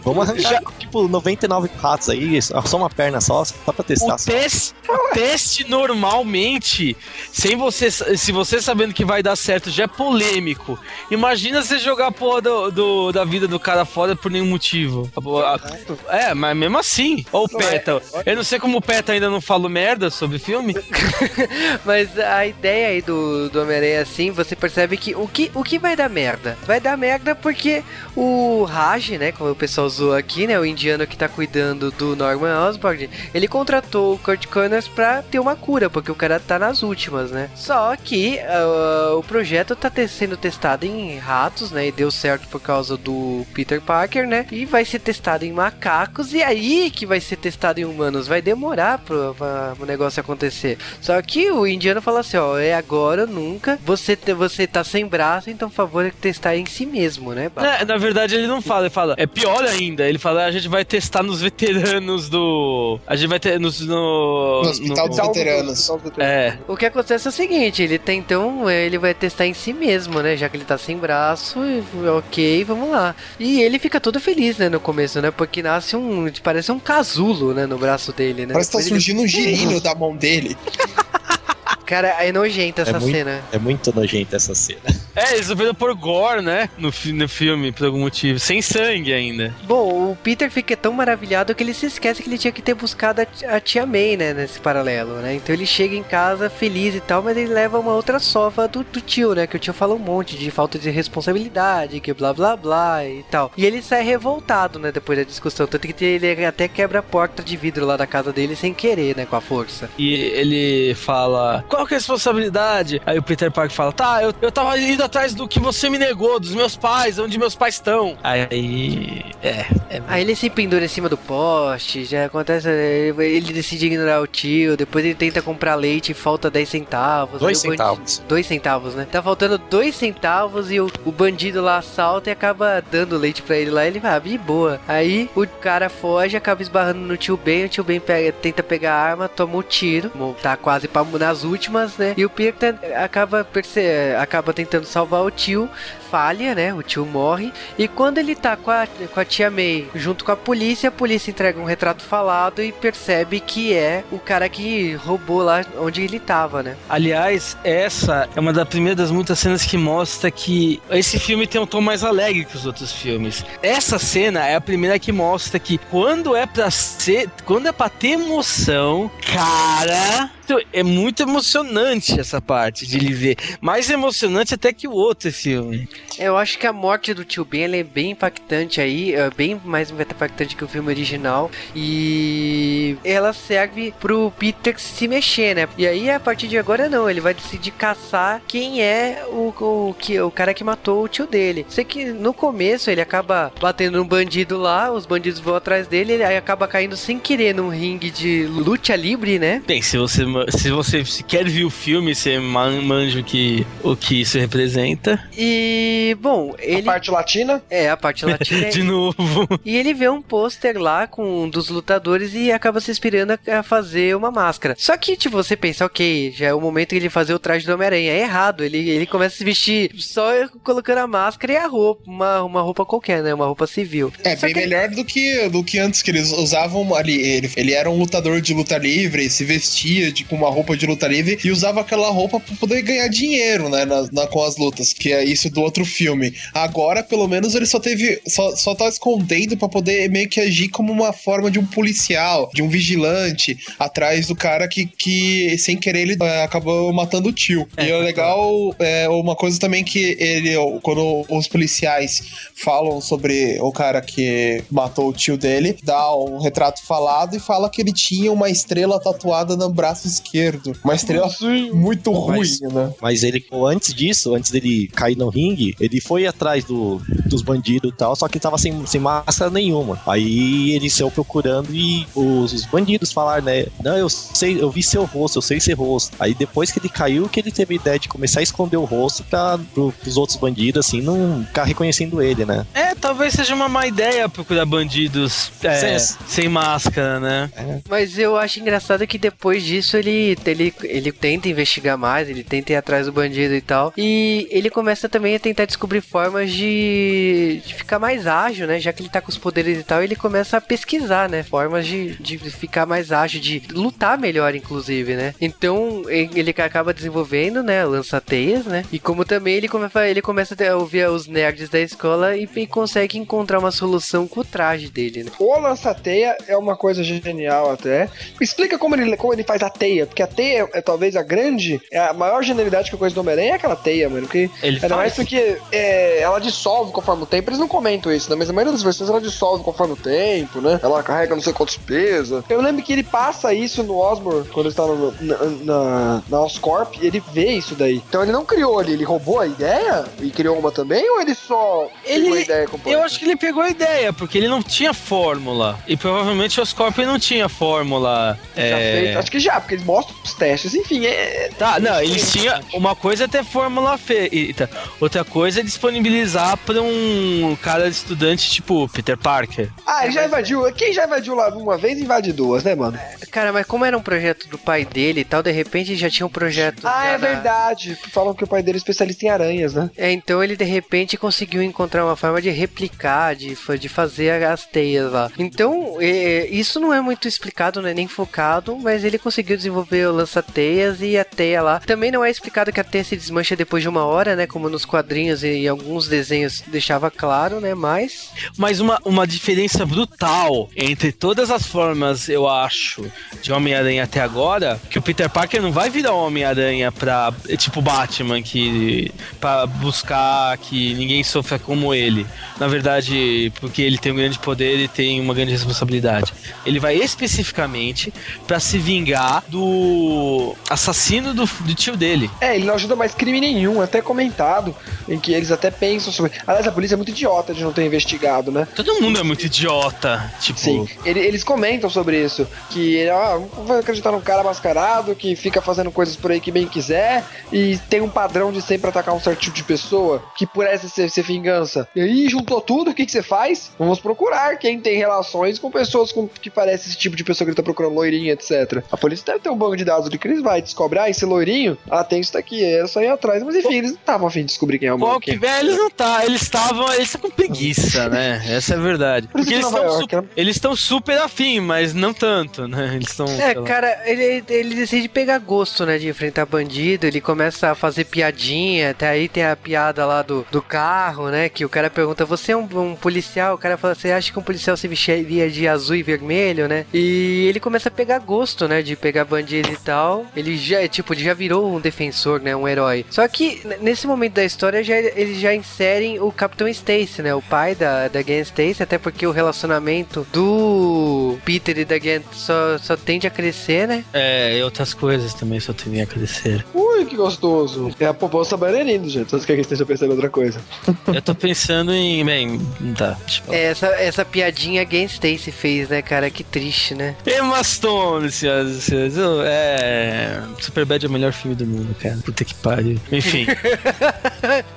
Vamos arranjar, tipo, 99 ratos aí, só uma perna só, só pra testar. O só. teste, teste normalmente, sem você, se você sabendo que vai dar certo, já é polêmico. Imagina você jogar a porra do, do- da vida do cara fora por nenhum motivo. A- a- É, mas mesmo assim. Ou o Peta. Eu não sei como o Peta ainda não falou merda sobre o filme. Mas a ideia aí do, do Homem-Aranha assim, você percebe que o, que o que vai dar merda? Vai dar merda porque o Raj, né, como o pessoal usou aqui, né, o indiano que tá cuidando do Norman Osborn, ele contratou o Kurt Connors pra ter uma cura, porque o cara tá nas últimas, né? Só que ah, o projeto tá te- sendo testado em ratos, né, e deu certo por causa do Peter Parker, né, e vai ser testado em macacos, e aí que vai ser testado em humanos. Vai demorar pro, pra o negócio acontecer. Só que o indiano fala assim, ó, é agora ou nunca. Você, você tá sem braço, então favor testar em si mesmo, né? É, na verdade, ele não fala, ele fala. É pior ainda. Ele fala, a gente vai testar nos veteranos do. A gente vai ter. Nos, no- No hospital dos no- veteranos. É, O que acontece é o seguinte, ele tem então, ele vai testar em si mesmo, né? Já que ele tá sem braço, e, ok, vamos lá. E ele fica todo feliz, né, no começo, né? Porque nasce um, parece um casulo, né, no braço dele, né? Parece que tá Depois ele- surgindo um girino da mão dele. Cara, é nojenta essa É muito- cena. É muito nojento essa cena. É, eles resolveram por gore, né? No, fi- no filme, por algum motivo. Sem sangue ainda. Bom, o Peter fica tão maravilhado que ele se esquece que ele tinha que ter buscado a a tia May, né, nesse paralelo, né? Então ele chega em casa feliz e tal, mas ele leva uma outra sofa do, do tio, né? Que o tio fala um monte de falta de responsabilidade, que blá blá blá e tal. E ele sai revoltado, né, depois da discussão. Tanto que ele até quebra a porta de vidro lá da casa dele sem querer, né, com a força. E ele fala: Qual que é a responsabilidade? Aí o Peter Parker fala: Tá, eu, eu tava indo atrás do que você me negou, dos meus pais, onde meus pais estão. Aí. É. é Aí ele se pendura em cima do poste, já acontece. Ele decide ignorar o tio, depois ele tenta comprar leite e falta 10 centavos. Dois aí o bandi- centavos. Dois centavos, né? Tá faltando dois centavos e o, o bandido lá assalta e acaba dando leite pra ele lá. Ele vai, ah, de boa. Aí o cara foge, acaba esbarrando no tio Ben. O tio Ben pega, tenta pegar a arma, toma um tiro. Tá quase pra, nas últimas, né? E o Peter acaba, perce- acaba tentando salvar o tio. Falha, né? O tio morre. E quando ele tá com a, com a tia May junto com a polícia, a polícia entrega um retrato falado e percebe que é o cara que roubou lá onde ele tava, né? Aliás, essa é uma das primeiras muitas cenas que mostra que esse filme tem um tom mais alegre que os outros filmes. Essa cena é a primeira que mostra que quando é pra ser, quando é pra ter emoção, cara, é muito emocionante essa parte de ele ver. Mais emocionante até que o outro filme. Eu acho que a morte do tio Ben é bem impactante aí, é bem mais impactante que o filme original. E ela serve pro Peter se mexer, né? E aí a partir de agora não, ele vai decidir caçar quem é o, o, que, o cara que matou o tio dele. Sei que no começo ele acaba batendo um bandido lá, os bandidos vão atrás dele, ele aí acaba caindo sem querer num ringue de luta livre, né? Bem, se você se você quer ver o filme, você man- manja o que, o que isso representa. E bom, A ele parte latina. é a parte latina. De novo. E ele vê um pôster lá com um dos lutadores e acaba se inspirando a, a fazer uma máscara. Só que, tipo, você pensa, ok, já é o momento que ele fazer o traje do Homem-Aranha. É errado, ele, ele começa a se vestir só colocando a máscara e a roupa, uma, uma roupa qualquer, né? Uma roupa civil. É Só bem que- melhor do que, do que antes, que eles usavam ali. Ele, ele era um lutador de luta livre, se vestia de, com uma roupa de luta livre e usava aquela roupa pra poder ganhar dinheiro, né? na- na- com as lutas, que é isso do outro filme. Agora, pelo menos, ele só teve. Só, só tá escondendo pra poder meio que agir como uma forma de um policial, de um vigilante, atrás do cara que, que sem querer, ele é, acabou matando o tio. É, e é legal, é, uma coisa também que ele, quando os policiais falam sobre o cara que matou o tio dele, dá um retrato falado e fala que ele tinha uma estrela tatuada no braço esquerdo. Uma estrela muito ruim, Mas- né? Mas ele, antes disso, antes dele cair no ringue, ele foi atrás do, dos bandidos e tal, só que tava sem, sem máscara nenhuma. Aí ele saiu procurando e os, os bandidos falaram, né? Não, eu sei, eu vi seu rosto, eu sei seu rosto. Aí depois que ele caiu, que ele teve a ideia de começar a esconder o rosto pra, pro, pros outros bandidos, assim, não ficar reconhecendo ele, né? É, talvez seja uma má ideia procurar bandidos é, Sem- sem máscara, né? Mas eu acho engraçado que depois disso ele, ele, ele tenta investigar mais, ele tenta ir atrás do bandido e tal. E ele começa também a tentar descobrir formas de, de ficar mais ágil, né? Já que ele tá com os poderes e tal, ele começa a pesquisar, né? Formas de, de ficar mais ágil, de lutar melhor, inclusive, né? Então ele acaba desenvolvendo, né? Lança-teias, né? E como também ele, come, ele começa a ouvir os nerds da escola e, e consegue encontrar uma solução com o traje dele, né? O lança-teia é uma coisa genial até. Explica como ele, como ele faz a teia, porque a teia é talvez a grande, é a maior genialidade que a coisa do Homem-Aranha é aquela teia, mano. Porque Ele Ainda mais faz. Porque é, ela dissolve conforme o tempo. Eles não comentam isso, né? Mas a maioria das versões ela dissolve conforme o tempo, né? Ela carrega não sei quantos pesos. Eu lembro que ele passa isso no Osborn, quando ele está no- na, na, na Oscorp, e ele vê isso daí. Então ele não criou ali, ele roubou a ideia e criou uma também? Ou ele só Ele- pegou a ideia com Eu acho que ele pegou a ideia, porque ele não tinha fórmula. E provavelmente o Oscorp não tinha fórmula. É, feito. Acho que já, porque eles mostram os testes. Enfim, é. Tá, não, eles tinham. Uma coisa é ter fórmula feita, outra coisa é disponibilizar pra um cara estudante tipo Peter Parker. Ah, ele já invadiu. Quem já invadiu lá uma vez, invade duas, né, mano? Cara, mas como era um projeto do pai dele e tal, de repente já tinha um projeto. Ah, é na- verdade. Falam que o pai dele é especialista em aranhas, né? É, então ele de repente conseguiu encontrar uma forma de replicar, de, de fazer as teias lá. Então, é, isso não é muito explicado, não é nem focado, mas ele conseguiu desenvolver o lança-teias e a teia lá. Também não é explicado que a teia se desmancha depois de uma hora, né? Como nos quadrinhos e em alguns desenhos deixava claro, né? Mas. Mas uma, uma diferença brutal entre todas as formas, eu acho, de Homem-Aranha até agora, que o Peter Parker não vai virar Homem-Aranha pra. é tipo Batman, que. pra buscar que ninguém sofra como ele. Na verdade, porque ele tem um grande poder e tem uma grande responsabilidade. Ele vai especificamente pra se vingar do assassino do, do tio dele. É, ele não ajuda mais crime nenhum, até comentado, em que eles até pensam sobre. Aliás, a polícia é muito idiota de não ter investigado, né? Todo mundo é muito idiota. Tipo. Sim, ele- eles comentam sobre isso. Que, ah, vai acreditar num cara mascarado que fica fazendo coisas por aí que bem quiser e tem um padrão de sempre atacar um certo tipo de pessoa que parece ser, ser vingança. E aí juntou tudo, o que, que você faz? Vamos procurar quem tem relações com pessoas com, que parece esse tipo de pessoa que ele tá procurando, loirinha, etc. A polícia deve ter um banco de dados de que eles vai descobrir, ah, esse loirinho, ah, tem isso daqui, é só ir atrás. Mas enfim, eles não estavam afim de descobrir quem é que velho eles não tá, eles estavam, eles estão com preguiça, né? Essa é a verdade. Porque que eles estão eles estão super afim, mas não tanto, né? Eles estão É, cara, ele, ele decide pegar gosto, né, de enfrentar bandido, ele começa a fazer piadinha, até aí tem a piada lá do, do carro, né, que o cara pergunta, você é um, um policial? O cara fala, você acha que um policial se vestiria de azul e vermelho, né? E ele começa a pegar gosto, né, de pegar bandido e tal, ele já, tipo, já virou um defensor, né, um herói. Só que, nesse momento da história, já, eles já inserem o Capitão Stacy, né, o pai da, da Gwen Stacy, até porque o relacionamento do Peter e da Gwen só, só tende a crescer, né? É, e outras coisas também só tendem a crescer. Ui, que gostoso. É a proposta bailarina, gente. Só que a gente esteja pensando em outra coisa. Eu tô pensando em. Bem, tá. Falar. É, Essa, essa piadinha a Gwen Stacy fez, né, cara? Que triste, né? Emma Stone, senhoras e senhores. Eu- É. Superbad é o melhor filme do mundo, cara. Puta que pariu. Enfim.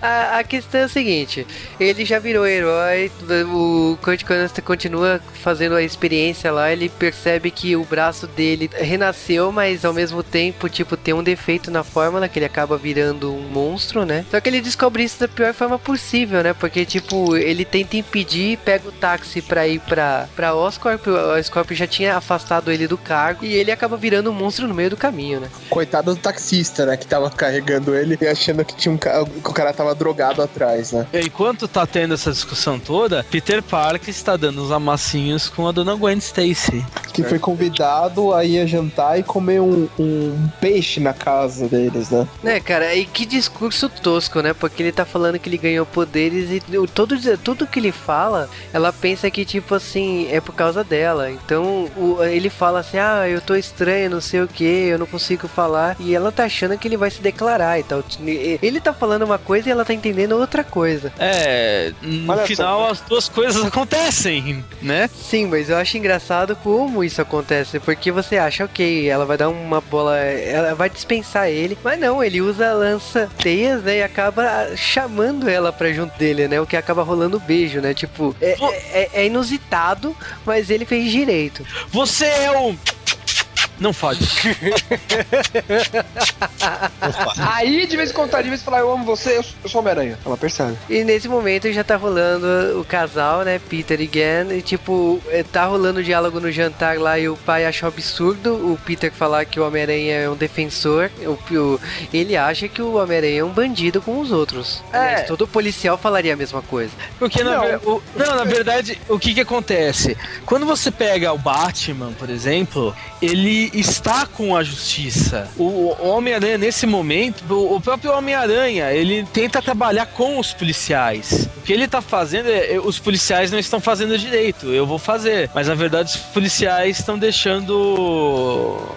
A, questão é a seguinte: ele já virou herói, o Kurt Coniston continua fazendo a experiência lá, ele percebe que o braço dele renasceu, mas ao mesmo tempo, tipo, tem um defeito na fórmula, que ele acaba virando um monstro, né? Só que ele descobre isso da pior forma possível, né? Porque, tipo, ele tenta impedir, pega o táxi pra ir pra, pra Oscorp, o Oscorp já tinha afastado ele do cargo, e ele acaba virando um monstro no meio do caminho, né? Coitado do taxista, né? Que tava carregando ele e achando que, tinha um. Que o cara tava drogado atrás, né? Enquanto tá tendo essa discussão toda, Peter Parker está dando uns amassinhos com a dona Gwen Stacy. Que foi convidado a ir a jantar e comer um, um peixe na casa deles, né? Né, cara, e que discurso tosco, né? Porque ele tá falando que ele ganhou poderes e todo, tudo que ele fala, ela pensa que, tipo assim, é por causa dela. Então, o- ele fala assim, ah, eu tô estranho, não sei o que, eu não consigo falar. E ela tá achando que ele vai se declarar e tal. Ele tá falando uma coisa e ela tá entendendo outra coisa. É, no Olha só. final as duas coisas acontecem, né? Sim, mas eu acho engraçado como isso acontece, porque você acha, ok, ela vai dar uma bola, ela vai dispensar ele, mas não, ele usa lança-teias, né, e acaba chamando ela pra junto dele, né, o que acaba rolando beijo, né, tipo, é, é- é inusitado, mas ele fez direito. Você é o. Não fode. Aí, de vez em quando, tá, de vez em falar, eu amo você, eu, eu sou Homem-Aranha. Ela percebe. E nesse momento já tá rolando o casal, né? Peter e Gwen. E tipo, eh, tá rolando o diálogo no jantar lá e o pai acha um absurdo o Peter falar que o Homem-Aranha é um defensor. O, o- ele acha que o Homem-Aranha é um bandido com os outros. É. Mas todo policial falaria a mesma coisa. Porque na, Não. ver- o- não, na verdade, o que que acontece? Quando você pega o Batman, por exemplo, ele está com a justiça. O Homem-Aranha, nesse momento, o próprio Homem-Aranha, ele tenta trabalhar com os policiais. O que ele tá fazendo é, os policiais não estão fazendo direito, eu vou fazer. Mas na verdade, os policiais estão deixando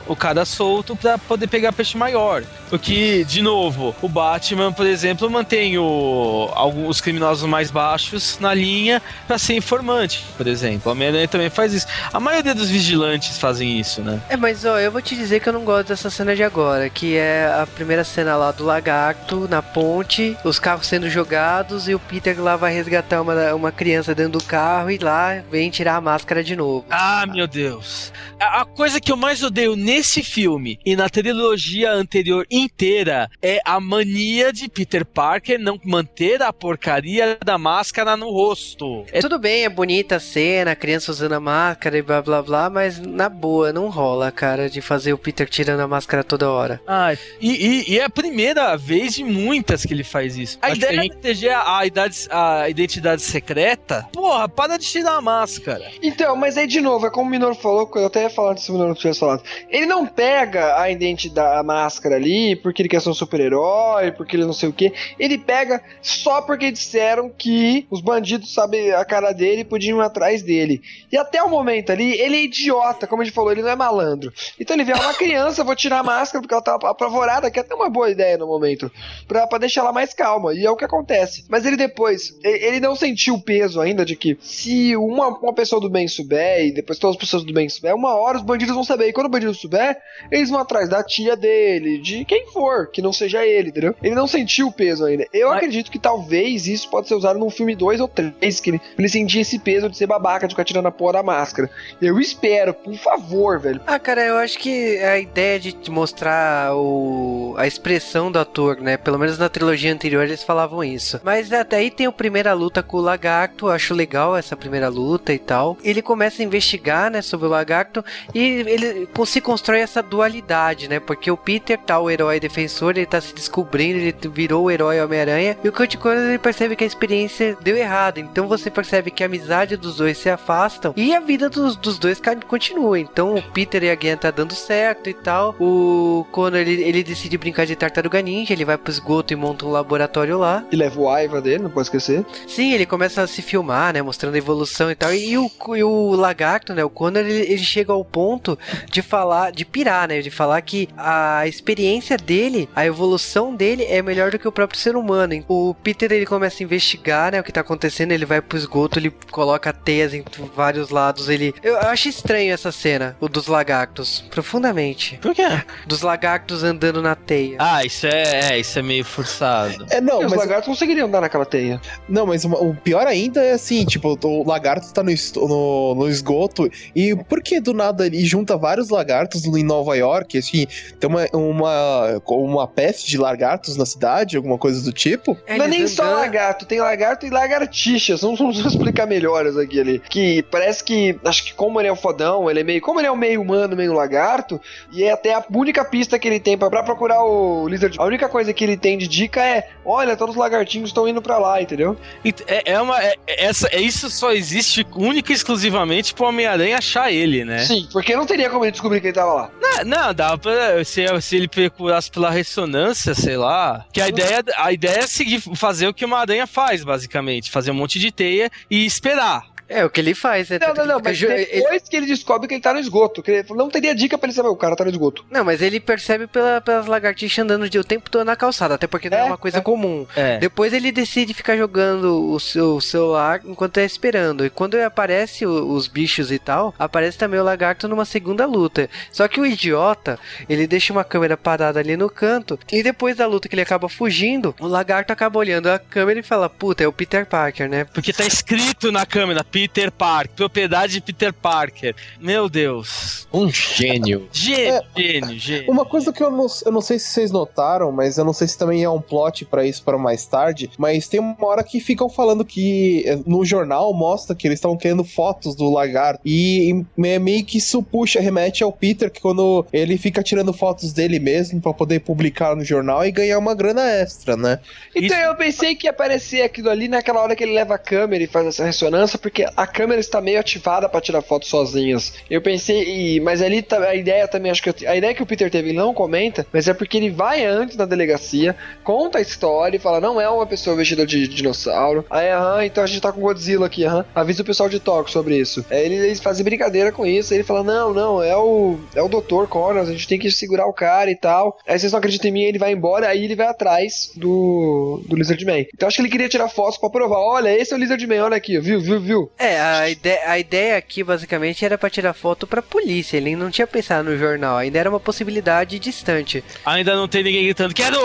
o cara solto para poder pegar peixe maior. Porque, de novo, o Batman, por exemplo, mantém o, alguns criminosos mais baixos na linha para ser informante, por exemplo. O Homem-Aranha também faz isso. A maioria dos vigilantes fazem isso, né? É, mas ó, eu vou te dizer que eu não gosto dessa cena de agora, que é a primeira cena lá do lagarto na ponte, os carros sendo jogados e o Peter lá vai resgatar uma, uma criança dentro do carro e lá vem tirar a máscara de novo. Ah, meu Deus. A, a coisa que eu mais odeio nesse filme e na trilogia anterior inteira é a mania de Peter Parker não manter a porcaria da máscara no rosto. É Tudo bem, é bonita a cena, a criança usando a máscara e blá blá blá, mas na boa, não rola, cara, de fazer o Peter tirando a máscara toda hora. Ah, e, e- e é a primeira vez de muitas que ele faz isso. A Acho que ideia a é proteger a, a idade- a identidade secreta. Porra, para de tirar a máscara. Então, mas aí de novo, é como o Minor falou, que eu até ia falar se o Minor não tivesse falado. Ele não pega a identidade, a máscara ali, porque ele quer ser um super-herói, porque ele não sei o quê. Ele pega só porque disseram que os bandidos sabem a cara dele e podiam ir atrás dele. E até o momento ali, ele é idiota, como a gente falou, ele não é malandro. Então ele vê uma criança, vou tirar a máscara porque ela tá apavorada, que é até uma boa ideia no momento, pra, pra deixar ela mais calma. E é o que acontece. Mas ele depois, ele não sentiu o peso ainda de que se uma, uma pessoa do bem souber e depois todas as pessoas do bem souber, uma hora os bandidos vão saber. E quando o bandido souber, eles vão atrás da tia dele, de quem for, que não seja ele, entendeu? Ele não sentiu o peso ainda. Eu Mas- acredito que talvez isso pode ser usado num filme 2 ou 3, que ele, ele sentir esse peso de ser babaca, de ficar tirando a porra da máscara. Eu espero, por favor, velho. Ah, cara, eu acho que a ideia de mostrar o... a expressão do ator, né? Pelo menos na trilogia anterior eles falavam isso. Mas até aí tem a primeira luta com o lagarto, acho legal essa primeira luta e tal. Ele começa a investigar, né, sobre o lagarto e ele se constrói essa dualidade, né? Porque o Peter tá o herói defensor, ele tá se descobrindo, ele virou o herói Homem-Aranha e o Kurt Connors ele percebe que a experiência deu errado. Então você percebe que a amizade dos dois se afastam e a vida dos, dos dois continua. Então o Peter e a Gwen tá dando certo e tal. O Connor ele, ele decide brincar de tartaruga ninja, ele vai pro esgoto e monta um laboratório lá. E leva o Aiva dele, não pode esquecer. Sim, ele começa a se filmar, né? Mostrando a evolução e tal. E o, e o lagarto, né? O Connor, ele, ele chega ao ponto de falar, de pirar, né? De falar que a experiência dele, a evolução dele é melhor do que o próprio ser humano. O Peter, ele começa a investigar, né? O que tá acontecendo. Ele vai pro esgoto, ele coloca teias em vários lados. Ele. Eu, eu acho estranho essa cena, o dos lagartos. Profundamente. Por quê? Dos lagartos andando na teia. Ah, isso é, é, isso é meio forçado. É, não, e os mas, lagartos conseguiriam andar naquela teia. não, mas uma- o pior ainda é assim, tipo, o lagarto tá no, no, no esgoto e por que do nada ele junta vários lagartos em Nova York, assim, tem uma, uma, uma peste de lagartos na cidade, alguma coisa do tipo? É, não é eles nem só andando- lagarto, tem lagarto e lagartixas. Vamos, vamos explicar melhor isso aqui ali. Que parece que, acho que como ele é um fodão, ele é meio. Como ele é um meio humano, meio lagarto, e é até a única pista que ele tem pra, pra procurar o Lizard. A única coisa que ele tem de dica é: olha, todos os lagartinhos estão indo pra lá, entendeu? Ent- É, é uma. É, é- essa, é, isso só existe única e exclusivamente pro Homem-Aranha achar ele, né? Sim, porque não teria como ele descobrir que ele tava lá. Não, não, dava pra. Se, se ele procurasse pela ressonância, sei lá. Que a ideia, a ideia é seguir, fazer o que uma aranha faz, basicamente. Fazer um monte de teia e esperar. É o que ele faz, né? Não, não, que não, mas ju- ele- depois que ele descobre que ele tá no esgoto, que ele não teria dica pra ele saber, o cara tá no esgoto. Não, mas ele percebe pela, pelas lagartixas andando de, o tempo todo na calçada, até porque não é, É, uma coisa é. comum. É. Depois ele decide ficar jogando o seu celular enquanto é esperando. E quando aparece o- os bichos e tal, aparece também o lagarto numa segunda luta. Só que o idiota, ele deixa uma câmera parada ali no canto. E depois da luta que ele acaba fugindo, o lagarto acaba olhando a câmera e fala: Puta, é o Peter Parker, né? Porque tá escrito na câmera Peter Parker, propriedade de Peter Parker. Meu Deus. Um gênio. Gênio, gênio, gênio. Uma coisa que eu não, eu não sei se vocês notaram, mas eu não sei se também é um plot pra isso para mais tarde, mas tem uma hora que ficam falando que eh, no jornal mostra que eles estavam querendo fotos do lagarto e me- meio que isso puxa, remete ao Peter que quando ele fica tirando fotos dele mesmo pra poder publicar no jornal e ganhar uma grana extra, né? Então Isso- eu pensei que ia aparecer aquilo ali naquela hora que ele leva a câmera e faz essa ressonância, porque a câmera está meio ativada pra tirar fotos sozinhas. Eu pensei, e- mas ali tá- a ideia também, acho que a ideia que o Peter teve, ele não comenta, mas é porque ele vai antes na delegacia, conta a história e fala, não é uma pessoa vestida de dinossauro. Aí, aham, então a gente tá com Godzilla aqui, aham. Avisa o pessoal de Tóquio sobre isso. Aí ele- eles fazem brincadeira com isso, ele fala, não, não, é o, é o Dr. Connors, a gente tem que segurar o cara e tal. Aí vocês não acreditam em mim, ele vai embora, aí ele vai atrás do, do Lizard Man. Então acho que ele queria tirar fotos pra provar, olha, esse é o Lizard Man, olha aqui, viu, viu, viu. É, a ideia, a ideia aqui basicamente era pra tirar foto pra polícia. Ele não tinha pensado no jornal, ainda era uma possibilidade distante. Ainda não tem ninguém gritando, quero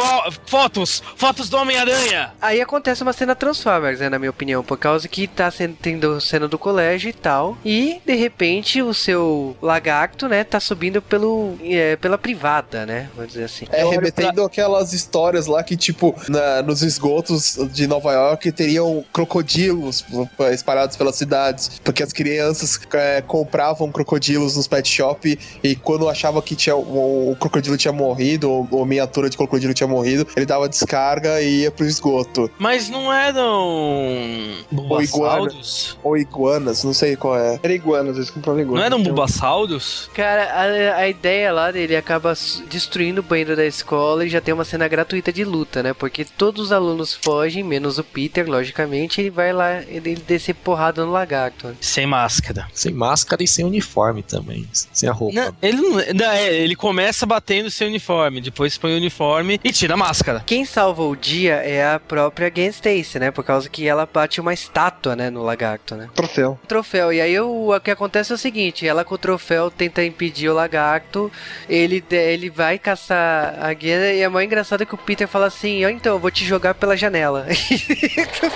fotos! Fotos do Homem-Aranha! Aí acontece uma cena Transformers, né, na minha opinião, por causa que tá sendo, tendo cena do colégio e tal. E de repente o seu lagarto, né, tá subindo pelo, é, pela privada, né? Vamos dizer assim. É, remetendo aquelas histórias lá que, tipo, na- nos esgotos de Nova York teriam crocodilos espalhados pelas cidades, porque as crianças é, compravam crocodilos nos pet shop e quando achava que tinha, o, o crocodilo tinha morrido, ou, ou miniatura de crocodilo tinha morrido, ele dava descarga e ia pro esgoto. Mas não eram. Bulbasaurus? Ou iguanas, não sei qual é. Era iguanas, eles compravam iguanas. Não eram Então, Bulbasaurus? Cara, a, a ideia lá dele acaba destruindo o banheiro da escola e já tem uma cena gratuita de luta, né? Porque todos os alunos fogem, menos o Peter, logicamente, ele vai lá, ele, ele descer porrada no lagarto. né? Sem máscara. Sem máscara e sem uniforme também. Sem a roupa. Não, ele não, é, ele começa batendo sem uniforme, depois põe o uniforme e tira a máscara. Quem salva o dia é a própria Gwen Stacy, né? Por causa que ela bate uma estátua, né, no lagarto, né? Troféu. Troféu. E aí o, o que acontece é o seguinte, ela com o troféu tenta impedir o lagarto, ele, ele vai caçar a Gwen e é mais engraçado que o Peter fala assim, ó então, eu vou te jogar pela janela.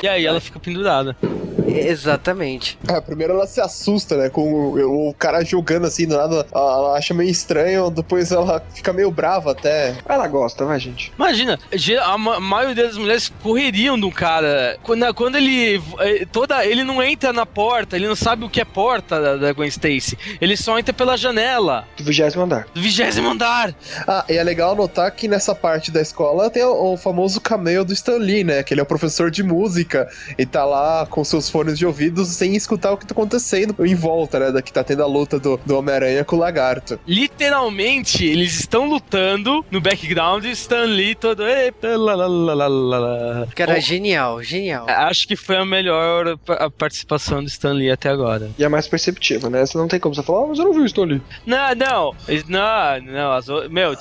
E aí ela fica pendurada. Exatamente. É, primeiro ela se assusta, né? Com o, o cara jogando assim do nada, ela acha meio estranho, depois ela fica meio brava até. Ela gosta, vai, gente. Imagina, a ma- maioria das mulheres correriam do cara. Quando, quando ele. eh, toda Ele não entra na porta, ele não sabe o que é porta da, da Gwen Stacy. Ele só entra pela janela Do vigésimo andar. do vigésimo andar. Ah, e é legal notar que nessa parte da escola tem o, o famoso cameo do Stan Lee, né? Que ele é o professor de música e tá lá com seus fones de ouvidos sem escutar o que tá acontecendo em volta, né? Da que tá tendo a luta do, do Homem-Aranha com o lagarto. Literalmente, eles estão lutando no background e Stan Lee todo. "Eita, lá." Cara, genial, genial. Acho que foi a melhor a participação do Stan Lee até agora. E é mais perceptiva, né? Você não tem como você falar, ah, mas eu não vi o Stan Lee. Não, não, não, não, as meu,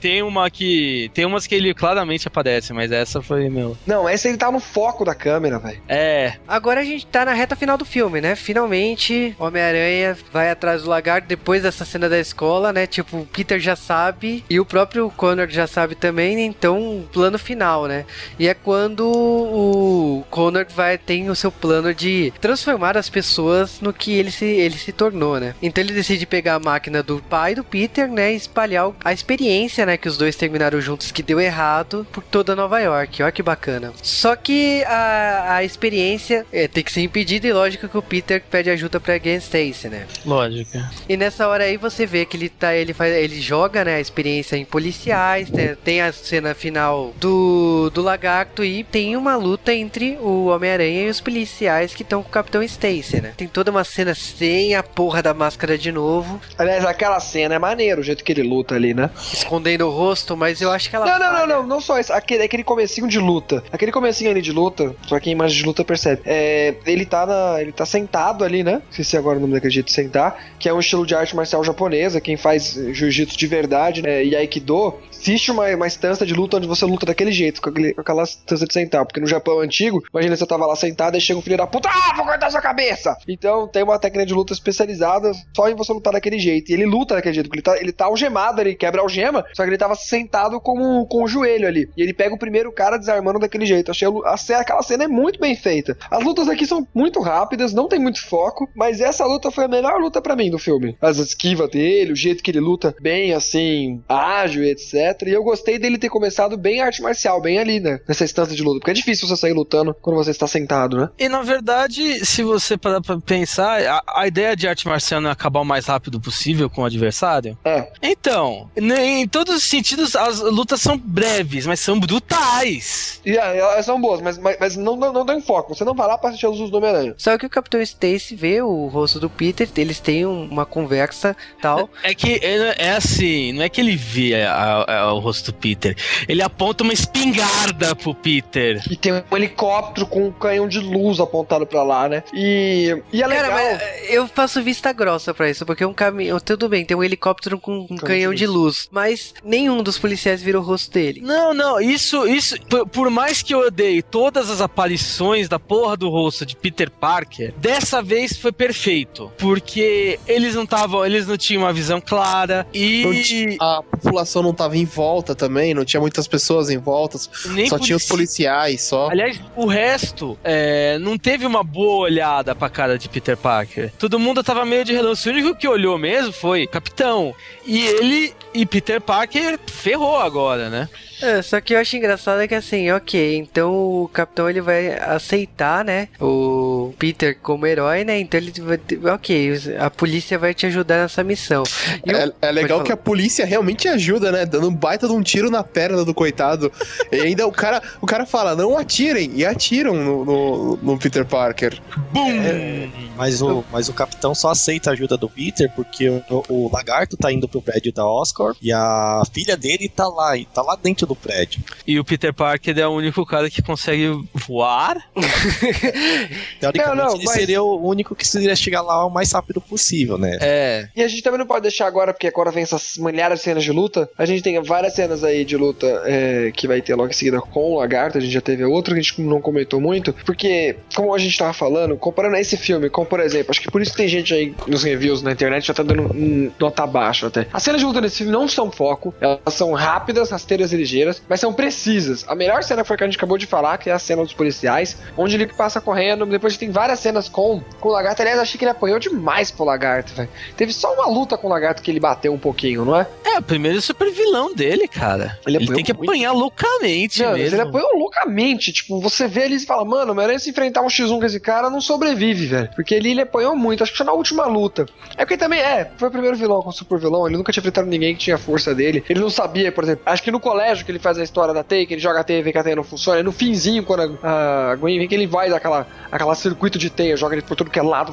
tem uma que, tem umas que ele claramente aparece, mas essa foi, meu, Não, esse ele tá no foco da câmera, velho. é, Agora a gente tá na reta final do filme, né? Finalmente, Homem-Aranha vai atrás do lagarto depois dessa cena da escola, né? Tipo, o Peter já sabe e o próprio Connor já sabe também, então, plano final, né? E é quando o Connor vai tem o seu plano de transformar as pessoas no que ele se, ele se tornou, né? Então ele decide pegar a máquina do pai do Peter, né? E espalhar a experiência, né? Que os dois terminaram juntos, que deu errado, por toda Nova York. Olha que bacana. Só que a, a experiência é, tem que ser impedida e lógico que o Peter pede ajuda pra Gwen Stacy, né? lógica. E nessa hora aí você vê que ele tá, ele faz, ele joga, né, a experiência em policiais, né, tem a cena final do, do lagarto e tem uma luta entre o Homem-Aranha e os policiais que estão com o Capitão Stacy, né? Tem toda uma cena sem a porra da máscara de novo, Aliás, aquela cena é maneiro, o jeito que ele luta ali, né? escondendo o rosto, mas eu acho que ela Não, não, não, não, não só isso. Aquele, aquele comecinho de luta. Aquele comecinho ali de luta, só quem imagem de luta percebe. É, ele tá na. Ele tá sentado ali, né? Esqueci agora o nome daquele jeito de sentar. Que é um estilo de arte marcial japonesa. Quem faz jiu-jitsu de verdade né, e aikido. Existe uma, uma de luta onde você luta daquele jeito, com, aquele, com aquela instância de sentar. Porque no Japão antigo, imagina você tava lá sentado e chega um filho da puta, ah, vou cortar sua cabeça! Então tem uma técnica de luta especializada só em você lutar daquele jeito. E ele luta daquele jeito, porque ele tá, ele tá algemado, ele quebra a algema, só que ele tava sentado com, com o joelho ali. E ele pega o primeiro cara desarmando daquele jeito. Achei a, a aquela cena é muito bem feita. As lutas aqui são muito rápidas, não tem muito foco, mas essa luta foi a melhor luta pra mim do filme. As esquivas dele, o jeito que ele luta bem, assim, ágil etc. E eu gostei dele ter começado bem arte marcial, bem ali, né? Nessa instância de luta. Porque é difícil você sair lutando quando você está sentado, né? E na verdade, se você parar pra pensar, a, a ideia de arte marcial não é acabar o mais rápido possível com o adversário? É. Então, n- em todos os sentidos, as lutas são breves, mas são brutais. E é, elas são boas, mas, mas, mas não, não, não dão foco. Você não vai lá pra assistir os usos do Homem-Aranha. Só que o Capitão Stacy vê o rosto do Peter, eles têm um- uma conversa tal. É que é, é assim, não é que ele vê a- a- o rosto do Peter, ele aponta uma espingarda pro Peter. E tem um helicóptero com um canhão de luz apontado pra lá, né? E, e é legal. Cara, mas eu faço vista grossa pra isso, porque um caminhão. Tudo bem, tem um helicóptero com um canhão de luz, mas nenhum dos policiais vira o rosto dele. Não, não, isso, isso, por, por mais que eu odeie todas as aparições da porra do rosto de Peter Parker, dessa vez foi perfeito, porque eles não estavam, eles não tinham uma visão clara e A população não tava em volta também, não tinha muitas pessoas em volta, nem só tinha os polici- policiais só. Aliás, o resto é, não teve uma boa olhada pra cara de Peter Parker. Todo mundo tava meio de relance. O único que olhou mesmo foi o Capitão. E ele e Peter Parker ferrou agora, né? É, só que eu acho engraçado é que assim, ok, então o capitão ele vai aceitar, né, o Peter como herói, né, então ele vai, ok, a polícia vai te ajudar nessa missão. E o- É, é legal que a polícia realmente ajuda, né? Dando um baita de um tiro na perna do coitado. e ainda o cara, o cara fala, não atirem. E atiram no, no, no Peter Parker. Bum! Mas o, mas o capitão só aceita a ajuda do Peter porque o, o lagarto tá indo pro prédio da Oscorp e a filha dele tá lá, e tá lá dentro do prédio. E o Peter Parker é o único cara que consegue voar. Teoricamente, Não, não, ele mas- seria o único que seria chegar lá o mais rápido possível, né? É. E a gente também não pode deixar agora, porque agora vem essas milhares de cenas de luta. A gente tem várias cenas aí de luta é, que vai ter logo em seguida com o Lagarto. A gente já teve outra que a gente não comentou muito. Porque, como a gente tava falando, comparando esse filme com, por exemplo, acho que por isso que tem gente aí nos reviews na internet já tá dando um nota baixa até. As cenas de luta nesse filme não são foco, elas são rápidas, rasteiras e ligeiras, mas são precisas. A melhor cena foi a que a gente acabou de falar, que é a cena dos policiais, onde ele passa correndo. Depois tem várias cenas com, com o Lagarto. Aliás, achei que ele apanhou demais pro Lagarto, velho. Teve só uma luta com o Lagarto que ele bateu um pouquinho, não é? É, o primeiro super vilão dele, cara. Ele Ele, tem que muito. apanhar loucamente Não, mas mesmo. ele apanhou loucamente. Tipo, você vê ele e fala, mano, Homem-Aranha se enfrentar um X1 com esse cara não sobrevive, velho. Porque ele, ele apanhou muito, acho que foi na última luta. É porque também, é, foi o primeiro vilão com o super vilão, ele nunca tinha enfrentado ninguém que tinha a força dele. Ele não sabia, por exemplo, acho que no colégio que ele faz a história da teia, que ele joga a teia e vê que a teia não funciona, e no finzinho, quando a, a Gwen vem que ele vai daquela aquela circuito de teia, joga ele por tudo que é lado,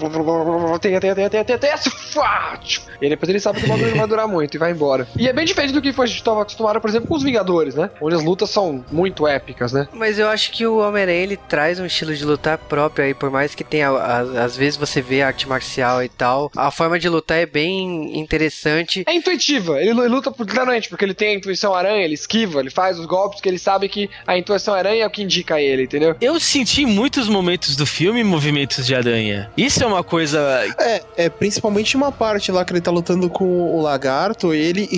teia, teia, teia, teia, teia, teia, e depois ele sabe que o bagulho não vai durar muito e vai embora. E é bem diferente do que a gente estava acostumado, por exemplo, com os Vingadores, né? Onde as lutas são muito épicas, né? Mas eu acho que o Homem-Aranha ele traz um estilo de lutar próprio aí, por mais que tenha, às vezes você vê arte marcial e tal, a forma de lutar é bem interessante. É intuitiva, ele lu- luta por claramente, porque ele tem a intuição aranha, ele esquiva, ele faz os golpes que ele sabe que a intuição aranha é o que indica ele, entendeu? Eu senti em muitos momentos do filme movimentos de aranha. Isso é uma coisa. É, é principalmente uma parte lá que ele tá lutando com o lagarto, ele,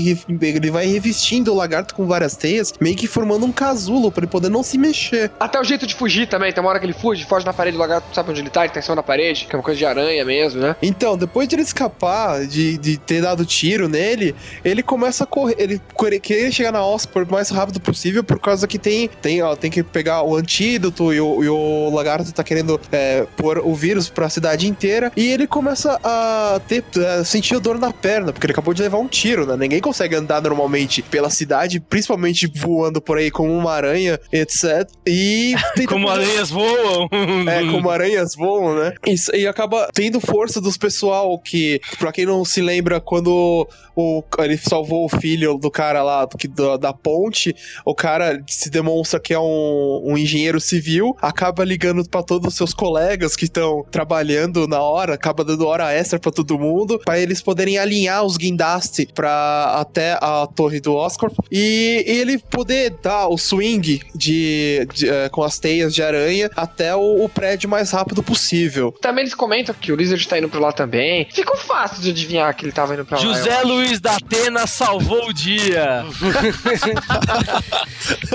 ele vai revestindo o lagarto com várias teias, meio que formando um casulo pra ele poder não se mexer. Até o jeito de fugir também, tem uma hora que ele fuge, foge na parede, o lagarto sabe onde ele tá, ele tá em cima da parede, que é uma coisa de aranha mesmo, né? Então, depois de ele escapar, de, de ter dado tiro nele, ele começa a correr. Ele quer- querer chegar na Oxford o mais rápido possível, por causa que tem, tem, ó, tem que pegar o antídoto e o, e o lagarto tá querendo é, pôr o vírus pra cidade inteira. E ele começa a ter a sentir dor na perna, porque ele acabou de levar um tiro, né? Ninguém consegue andar normalmente pela cidade, principalmente voando por aí como uma aranha, etc. E Como aranhas voam. é, como aranhas voam, né? Isso, e acaba tendo força dos pessoal que, pra quem não se lembra, quando o, ele salvou o filho do cara lá do, que- da, da ponte, o cara se demonstra que é um, um engenheiro civil, acaba ligando pra todos os seus colegas que estão trabalhando na hora, acaba dando hora extra pra todo mundo, pra eles poderem alinhar os guindastes pra até a torre do Oscar e, e ele poder dar o swing de, de, eh, com as teias de aranha até o, o prédio mais rápido possível. Também eles comentam que o Lizard tá indo pra lá também. Ficou fácil de adivinhar que ele tava indo pra lá. José. Luiz da Atena salvou o dia.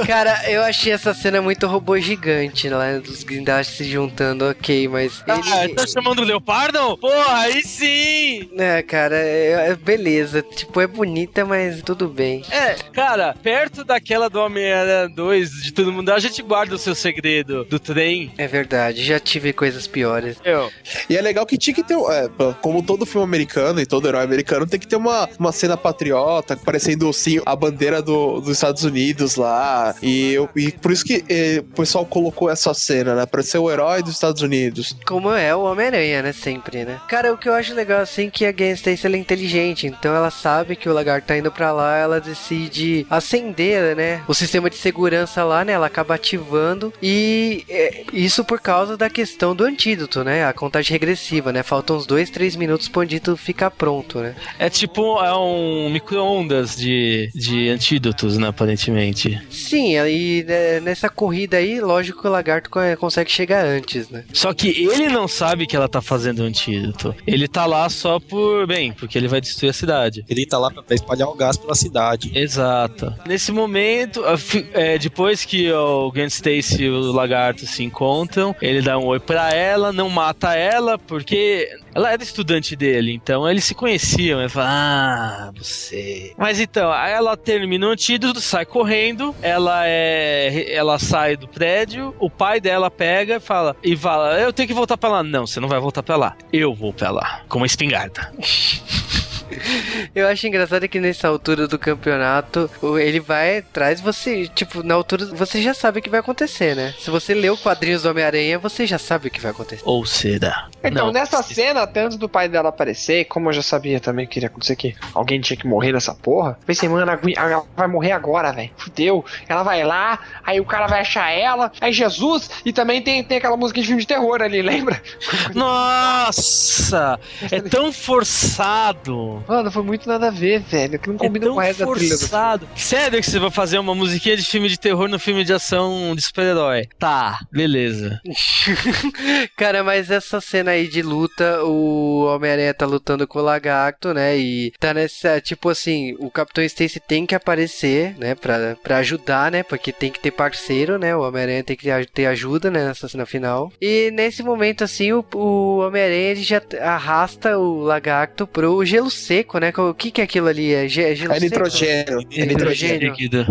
Cara, eu achei essa cena muito robô gigante lá dos guindastes se juntando, ok, mas. Ah, ele- tá chamando o Leopardo? Porra, aí sim! É, cara, é, é- beleza. Tipo, é bonita, mas tudo bem. É, cara, perto daquela do Homem-Aranha 2, de todo mundo, a gente guarda o seu segredo do trem. É verdade, já tive coisas piores. Eu, E é legal que tinha que ter, é, como todo filme americano e todo herói americano, tem que ter uma, uma cena patriota, parecendo assim, a bandeira do, dos Estados Unidos lá. E, eu- e por isso que eh, o pessoal colocou essa cena, né? Pra ser o herói dos Estados Unidos. Como é o Homem-Aranha, né? Sempre, né? Cara, o que eu acho legal assim é que a Gwen Stacy ela é inteligente, então ela sabe que o lagarto tá indo pra lá, ela decide acender, né? O sistema de segurança lá, né? Ela acaba ativando e é, isso por causa da questão do antídoto, né? A contagem regressiva, né? Faltam uns dois, três minutos pro antídoto ficar pronto, né? é tipo é um micro-ondas de, de antídotos, né, aparentemente. Sim, aí né, nessa corrida aí, lógico que o lagarto co- consegue chegar antes, né? Só que ele não sabe que ela tá fazendo o antídoto. Ele tá lá só por, bem, porque ele vai destruir a cidade. Ele tá lá pra espalhar o gás pela cidade. Exato. Nesse momento, é, depois que o Gwen Stacy e o lagarto se encontram, ele dá um oi pra ela, não mata ela, porque ela era estudante dele, então eles se conheciam. Ele fala, ah, você. Mas então, aí ela termina o antídoto, sai correndo, ela é. Ela sai do prédio, o pai dela pega e fala, e fala, eu tenho que voltar pra lá. Não, você não vai voltar pra lá. Eu vou pra lá, com uma espingarda. Eu acho engraçado que nessa altura do campeonato, ele vai atrás, você, tipo, na altura, você já sabe o que vai acontecer, né? Se você lê o quadrinhos do Homem-Aranha, você já sabe o que vai acontecer. Ou será? Então, Não. nessa cena, até antes do pai dela aparecer, como eu já sabia também que iria acontecer que alguém tinha que morrer nessa porra, pensei, mano, ela vai morrer agora, velho. Fudeu. Ela vai lá, aí o cara vai achar ela, aí Jesus, e também tem, tem aquela música de filme de terror ali, lembra? Nossa! É tão forçado! Mano, foi muito nada a ver, velho. Que não É combina tão com a resto da trilha do. Sério que você vai fazer uma musiquinha de filme de terror no filme de ação de super-herói? Tá, beleza. Cara, mas essa cena aí de luta, o Homem-Aranha tá lutando com o Lagarto, né? E tá nessa, tipo assim, o Capitão Stacy tem que aparecer, né? Pra, pra ajudar, né? Porque tem que ter parceiro, né? O Homem-Aranha tem que ter- ajuda, né? Nessa cena final. E nesse momento, assim, o, o Homem-Aranha já arrasta o Lagarto pro gelo seco, né? O que que é aquilo ali? É, ge- gelo É seco? nitrogênio. É nitrogênio. Nitrogênio. Líquido.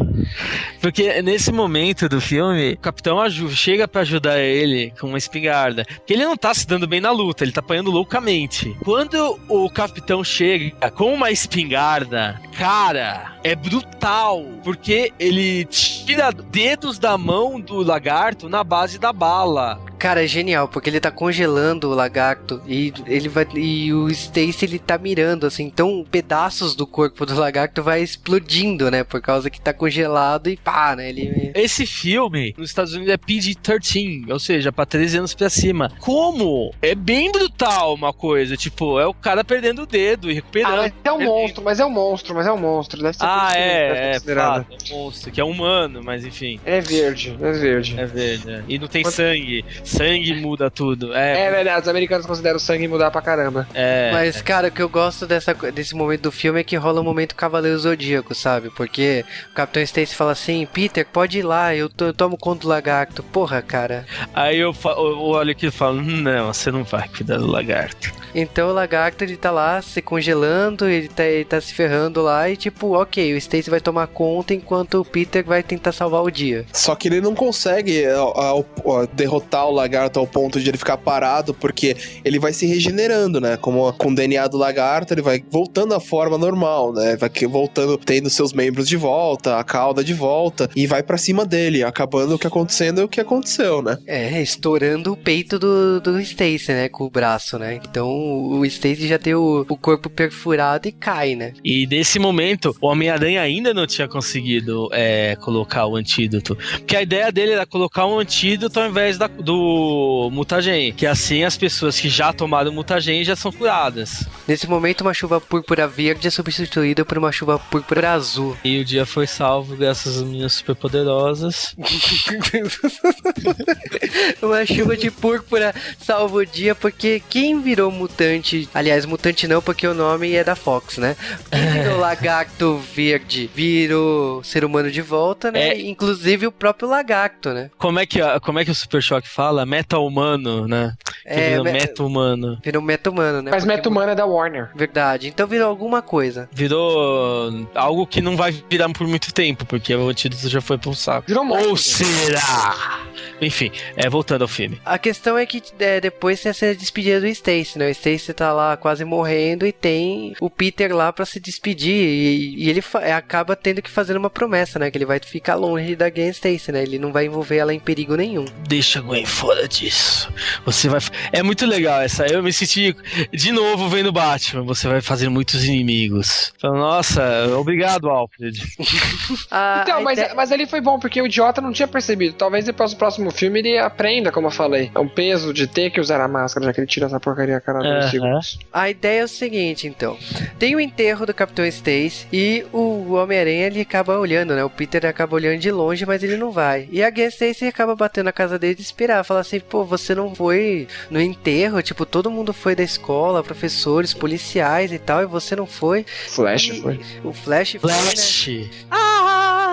Porque nesse momento do filme, o Capitão aju- chega pra ajudar ele com uma espingarda. Porque ele não tá se dando bem na luta, ele tá apanhando loucamente. Quando o Capitão chega com uma espingarda, cara, é brutal. Porque ele tira dedos da mão do lagarto na base da bala. Cara, é genial, porque ele tá congelando o lagarto e ele vai e o Stacy ele tá mirando assim, então pedaços do corpo do lagarto vai explodindo, né, por causa que tá congelado e pá, né, ele Esse filme nos Estados Unidos é PG-13, ou seja, pra 13 anos pra cima. Como? É bem brutal uma coisa, tipo, é o cara perdendo o dedo e Ah, recuperando. mas é um monstro, mas é um monstro, mas é um monstro. Deve ser Ah, é, é, fato, é um monstro, que é humano, mas enfim, É verde, é verde. é verde. é. E não tem Mas- sangue. Sangue muda tudo. É É, verdade, os americanos consideram o sangue mudar pra caramba. é. Mas, cara, o que eu gosto dessa, desse momento do filme é que rola um momento Cavaleiro Zodíaco, sabe? Porque o Capitão Stacy fala assim, Peter, pode ir lá, eu, to- eu tomo conta do lagarto. Porra, cara. Aí eu, eu olho aqui e falo: Não, você não vai cuidar do lagarto. Então o lagarto, ele tá lá se congelando, ele tá, ele tá se ferrando lá e tipo, ok, o Stacy vai tomar conta enquanto o Peter vai tentar salvar o dia. Só que ele não consegue é, ó, ó, derrotar o lagarto ao ponto de ele ficar parado, porque ele vai se regenerando, né? Como com o DNA do lagarto, ele vai voltando à forma normal, né? Vai que- voltando, tendo seus membros de volta, a cauda de volta, e vai pra cima dele, acabando o que acontecendo é o que aconteceu, né? É, estourando o peito do, do Stacy, né? Com o braço, né? Então o Stacy já tem o, o corpo perfurado e cai, né? E nesse momento, o Homem-Aranha ainda não tinha conseguido é, colocar o antídoto. Porque a ideia dele era colocar um antídoto ao invés da- do mutagen. Que assim as pessoas que já tomaram mutagen já são curadas. Nesse momento, uma chuva púrpura verde é substituída por uma chuva púrpura azul. E o dia foi salvo graças às minhas superpoderosas. uma chuva de púrpura salva o dia, porque quem virou mutante. Aliás, mutante não, porque o nome é da Fox, né? Quem virou lagarto verde vira o ser humano de volta, né? É. Inclusive o próprio lagarto, né? Como é que, a- como é que o Super Choque fala? Meta-humano, né? Que É, vira me- meta-humano. Virou meta-humano, né? Mas Porque- Meta-Humana é da Warner. Verdade. Então virou alguma coisa. Virou algo que não vai virar por muito tempo, porque o antídoto já foi pro saco. Virou. Ou será? Enfim, é, voltando ao filme. A questão é que é, depois tem essa despedida do Stacy, né? O Stacy tá lá quase morrendo e tem o Peter lá pra se despedir. E, e ele é, acaba tendo que fazer uma promessa, né? Que ele vai ficar longe da Gwen Stacy, né? Ele não vai envolver ela em perigo nenhum. Deixa a Gwen fora disso. Você vai. É muito legal essa. Eu me senti de novo vendo Batman. Você vai fazer muitos inimigos. Falo, Nossa, obrigado, Alfred. A- Então, a mas, ideia- mas ali foi bom, porque o idiota não tinha percebido. Talvez depois do próximo filme ele aprenda, como eu falei. É um peso de ter que usar a máscara, já que ele tira essa porcaria a cada dois segundos. A ideia é o seguinte, então. Tem o enterro do Capitão Stacy e o Homem-Aranha ele acaba olhando, né? O Peter acaba olhando de longe, mas ele não vai. E a Gwen Stacy acaba batendo na casa dele e esperar. Fala assim, pô, você não foi no enterro? Tipo, todo mundo foi da escola, professores, policiais e tal, e você não foi. Flash E foi. O Flash foi, né? Flash.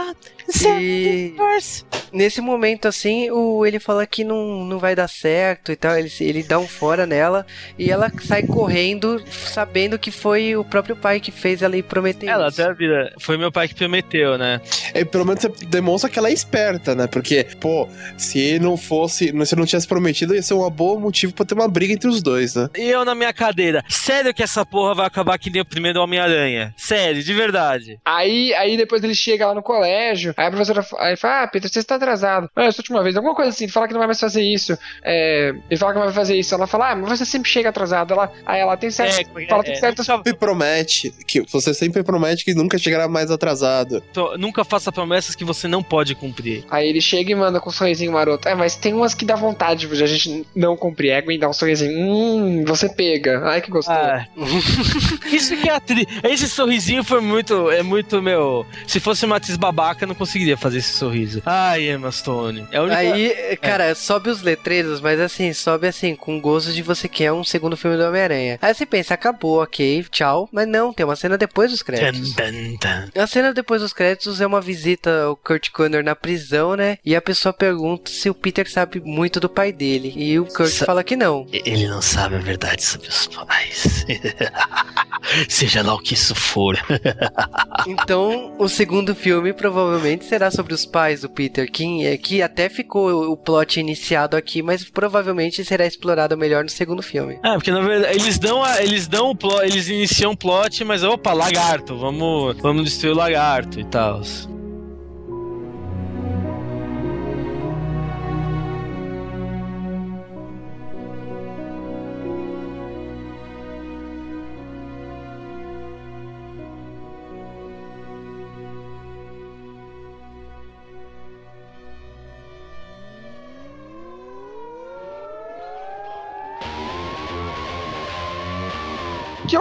Ah! E nesse momento, assim, o, ele fala que não, não vai dar certo e tal. Ele, se- ele dá um fora nela e ela sai correndo, sabendo que foi o próprio pai que fez ela ir prometer Ela isso. até vira. Foi meu pai que prometeu, né? É, pelo menos você demonstra que ela é esperta, né? Porque, pô, se não fosse, se não tivesse prometido, ia ser um bom motivo pra ter uma briga entre os dois, né? E eu na minha cadeira. Sério que essa porra vai acabar que nem o primeiro Homem-Aranha? Sério, de verdade. Aí, aí depois ele chega lá no colégio, aí a professora aí fala, ah, Peter, você está atrasado. Ah, essa última vez, alguma coisa assim, ele fala que não vai mais fazer isso. É, ele fala que não vai fazer isso. Ela fala, ah, mas você sempre chega atrasado. Ela, aí ela tem certo. É, fala, é, tem é, certas. nunca, E promete que você sempre promete que nunca chegará mais atrasado. nunca faça promessas que você não pode cumprir. Aí ele chega e manda com um sorrisinho maroto. É, mas tem umas que dá vontade de a gente não cumprir. É, e dá um sorrisinho. Hum, você pega. Ai, que gostoso. Ah, isso que é atriz. Esse sorrisinho foi muito. É muito, meu. Se fosse uma atriz babaca, não conseguiria fazer esse sorriso. Ai, Emma Stone. É única. Aí, cara, sobe os letreiros, mas assim, sobe assim, com gosto de você quer um segundo filme do Homem-Aranha. Aí você pensa, acabou, ok, tchau. Mas não, tem uma cena depois dos créditos. Tan, tan, tan. A cena depois dos créditos é uma visita ao Kurt Connor na prisão, né? E a pessoa pergunta se o Peter sabe muito do pai dele. E o Kurt Sa- fala que não. Ele não sabe a verdade sobre os pais. Seja lá o que isso for. Então, o segundo filme provavelmente será sobre os pais do Peter, que, é- que até ficou o plot iniciado aqui, mas provavelmente será explorado melhor no segundo filme. É, porque na verdade eles dão a, eles dão o plot, eles iniciam o plot, mas opa, lagarto, vamos, vamos destruir o lagarto e tal.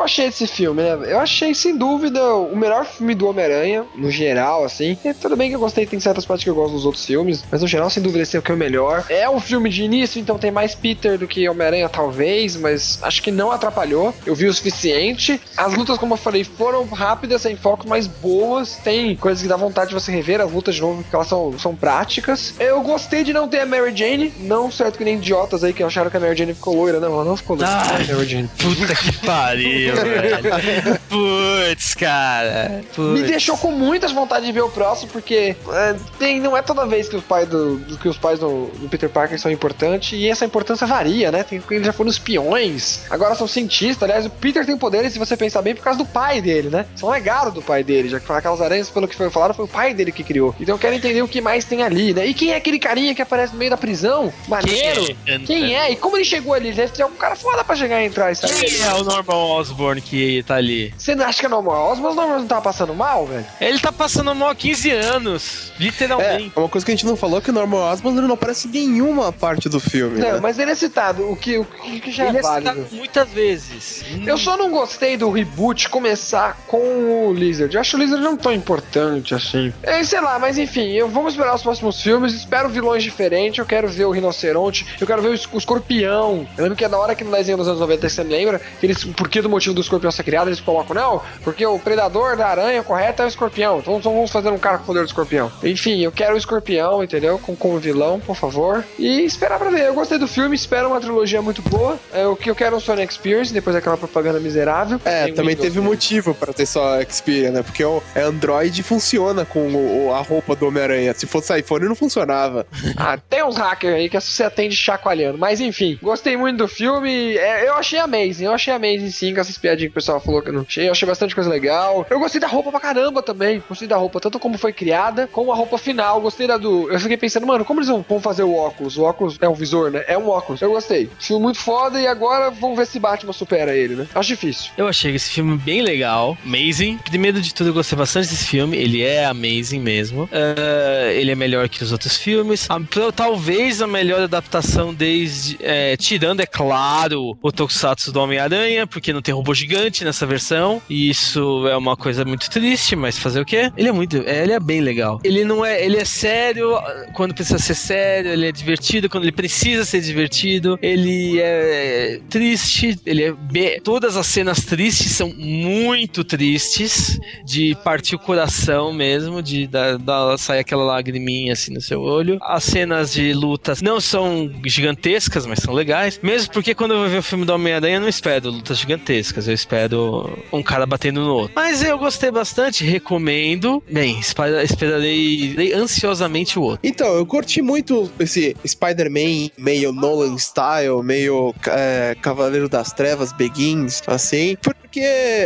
Achei desse filme, né? Eu achei, sem dúvida, o melhor filme do Homem-Aranha, no geral, assim. E tudo bem que eu gostei, tem certas partes que eu gosto dos outros filmes, mas no geral, sem dúvida, esse é o que é o melhor. É um filme de início, então tem mais Peter do que Homem-Aranha, talvez, mas acho que não atrapalhou. Eu vi o suficiente. As lutas, como eu falei, foram rápidas, sem foco, mas boas. Tem coisas que dá vontade de você rever as lutas de novo, porque elas são, são práticas. Eu gostei de não ter a Mary Jane, não certo que nem idiotas aí que acharam que a Mary Jane ficou loira, não, ela não ficou loira. Ai. Mary Jane. Puta que pariu, velho. Putz, cara. Me Putz. deixou com muitas vontades de ver o próximo, porque é, tem, não é toda vez que os pais do, que os pais do, do Peter Parker são importantes, e essa importância varia, né? Tem, eles já foram espiões, agora são cientistas. Aliás, o Peter tem poderes, se você pensar bem, por causa do pai dele, né? São legado do pai dele, já que aquelas aranhas, pelo que foi falado, foi o pai dele que criou. Então eu quero entender o que mais tem ali, né? E quem é aquele carinha que aparece no meio da prisão? Maneiro? Quem é? Quem é? E como ele chegou ali? Deve ter um cara foda pra chegar e entrar e sair. Quem é o Norman Osborn que tá ali? Você não acha que é normal? Os meus Norman não tava passando mal, velho? Ele tá passando mal há 15 anos, É, literalmente. uma coisa que a gente não falou é que o Norman Osborn ele não aparece em nenhuma parte do filme, Não, né? mas ele é citado, o que, o que já Ele é é válido. citado muitas vezes. Eu só não gostei do reboot começar com o Lizard. Eu acho o Lizard não tão importante assim. É, sei lá, mas enfim, eu vamos esperar os próximos filmes. Espero vilões diferentes. Eu quero ver o Rinoceronte. Eu quero ver o, es- o Escorpião. Eu lembro que é na hora que no desenho dos anos 90 você lembra que eles, o porquê do motivo do escorpião ser criado, eles colocam, não, porque o predador da aranha correto é o escorpião. Então vamos fazer um cara com o poder do escorpião. Enfim, eu quero o escorpião, entendeu? Com, como vilão, por favor. E esperar pra ver. Eu gostei do filme, espero uma trilogia muito boa. É, o que eu quero é um Sonic Experience, depois daquela propaganda miserável. É, também Windows, teve motivo pra ter só Xperia, né? Porque o é Android funciona com o- o- a roupa do Homem-Aranha. Se fosse iPhone, não funcionava. Ah, tem uns hackers aí que você atende chacoalhando. Mas enfim, gostei muito do filme. É, eu achei amazing. Eu achei amazing sim, com essas piadinhas que o pessoal falou que eu não achei. Eu achei bastante coisa legal. Eu gostei da roupa pra caramba também. Gostei da roupa, tanto como foi criada, como a roupa final. Gostei da do. Eu fiquei pensando, mano, como eles vão, fazer o óculos? O óculos é um visor, né? É um óculos. Eu gostei. Filme muito foda e agora vamos ver se Batman supera ele, né? Acho difícil. Eu achei esse filme bem legal, amazing. Primeiro de tudo, eu gostei bastante desse filme. Ele é amazing mesmo. Ah, ele é melhor que os outros filmes. Ah, pro- talvez a melhor adaptação desde. é, tirando, é claro, o Tokusatsu do Homem-Aranha, porque não tem robô gigante nessa versão. E isso é uma coisa muito triste, mas fazer o quê? Ele é muito. é, ele é bem legal. Ele não é. Ele é sério quando precisa ser sério, ele é divertido quando ele precisa ser divertido. Ele é triste, ele é. be- Todas as cenas tristes são muito tristes, de partir o coração mesmo, de dar- sair aquela lagriminha assim no seu olho. As cenas de lutas não são gigantescas, mas são legais. Mesmo porque quando eu vou ver o filme do Homem-Aranha, eu não espero lutas gigantescas, eu espero um cara batendo no outro. Mas eu gostei bastante, recomendo. Bem, espera- esperarei ansiosamente o outro. Então, eu curti muito esse Spider-Man meio Nolan style, meio é, Cavaleiro das Trevas, Begins, assim, porque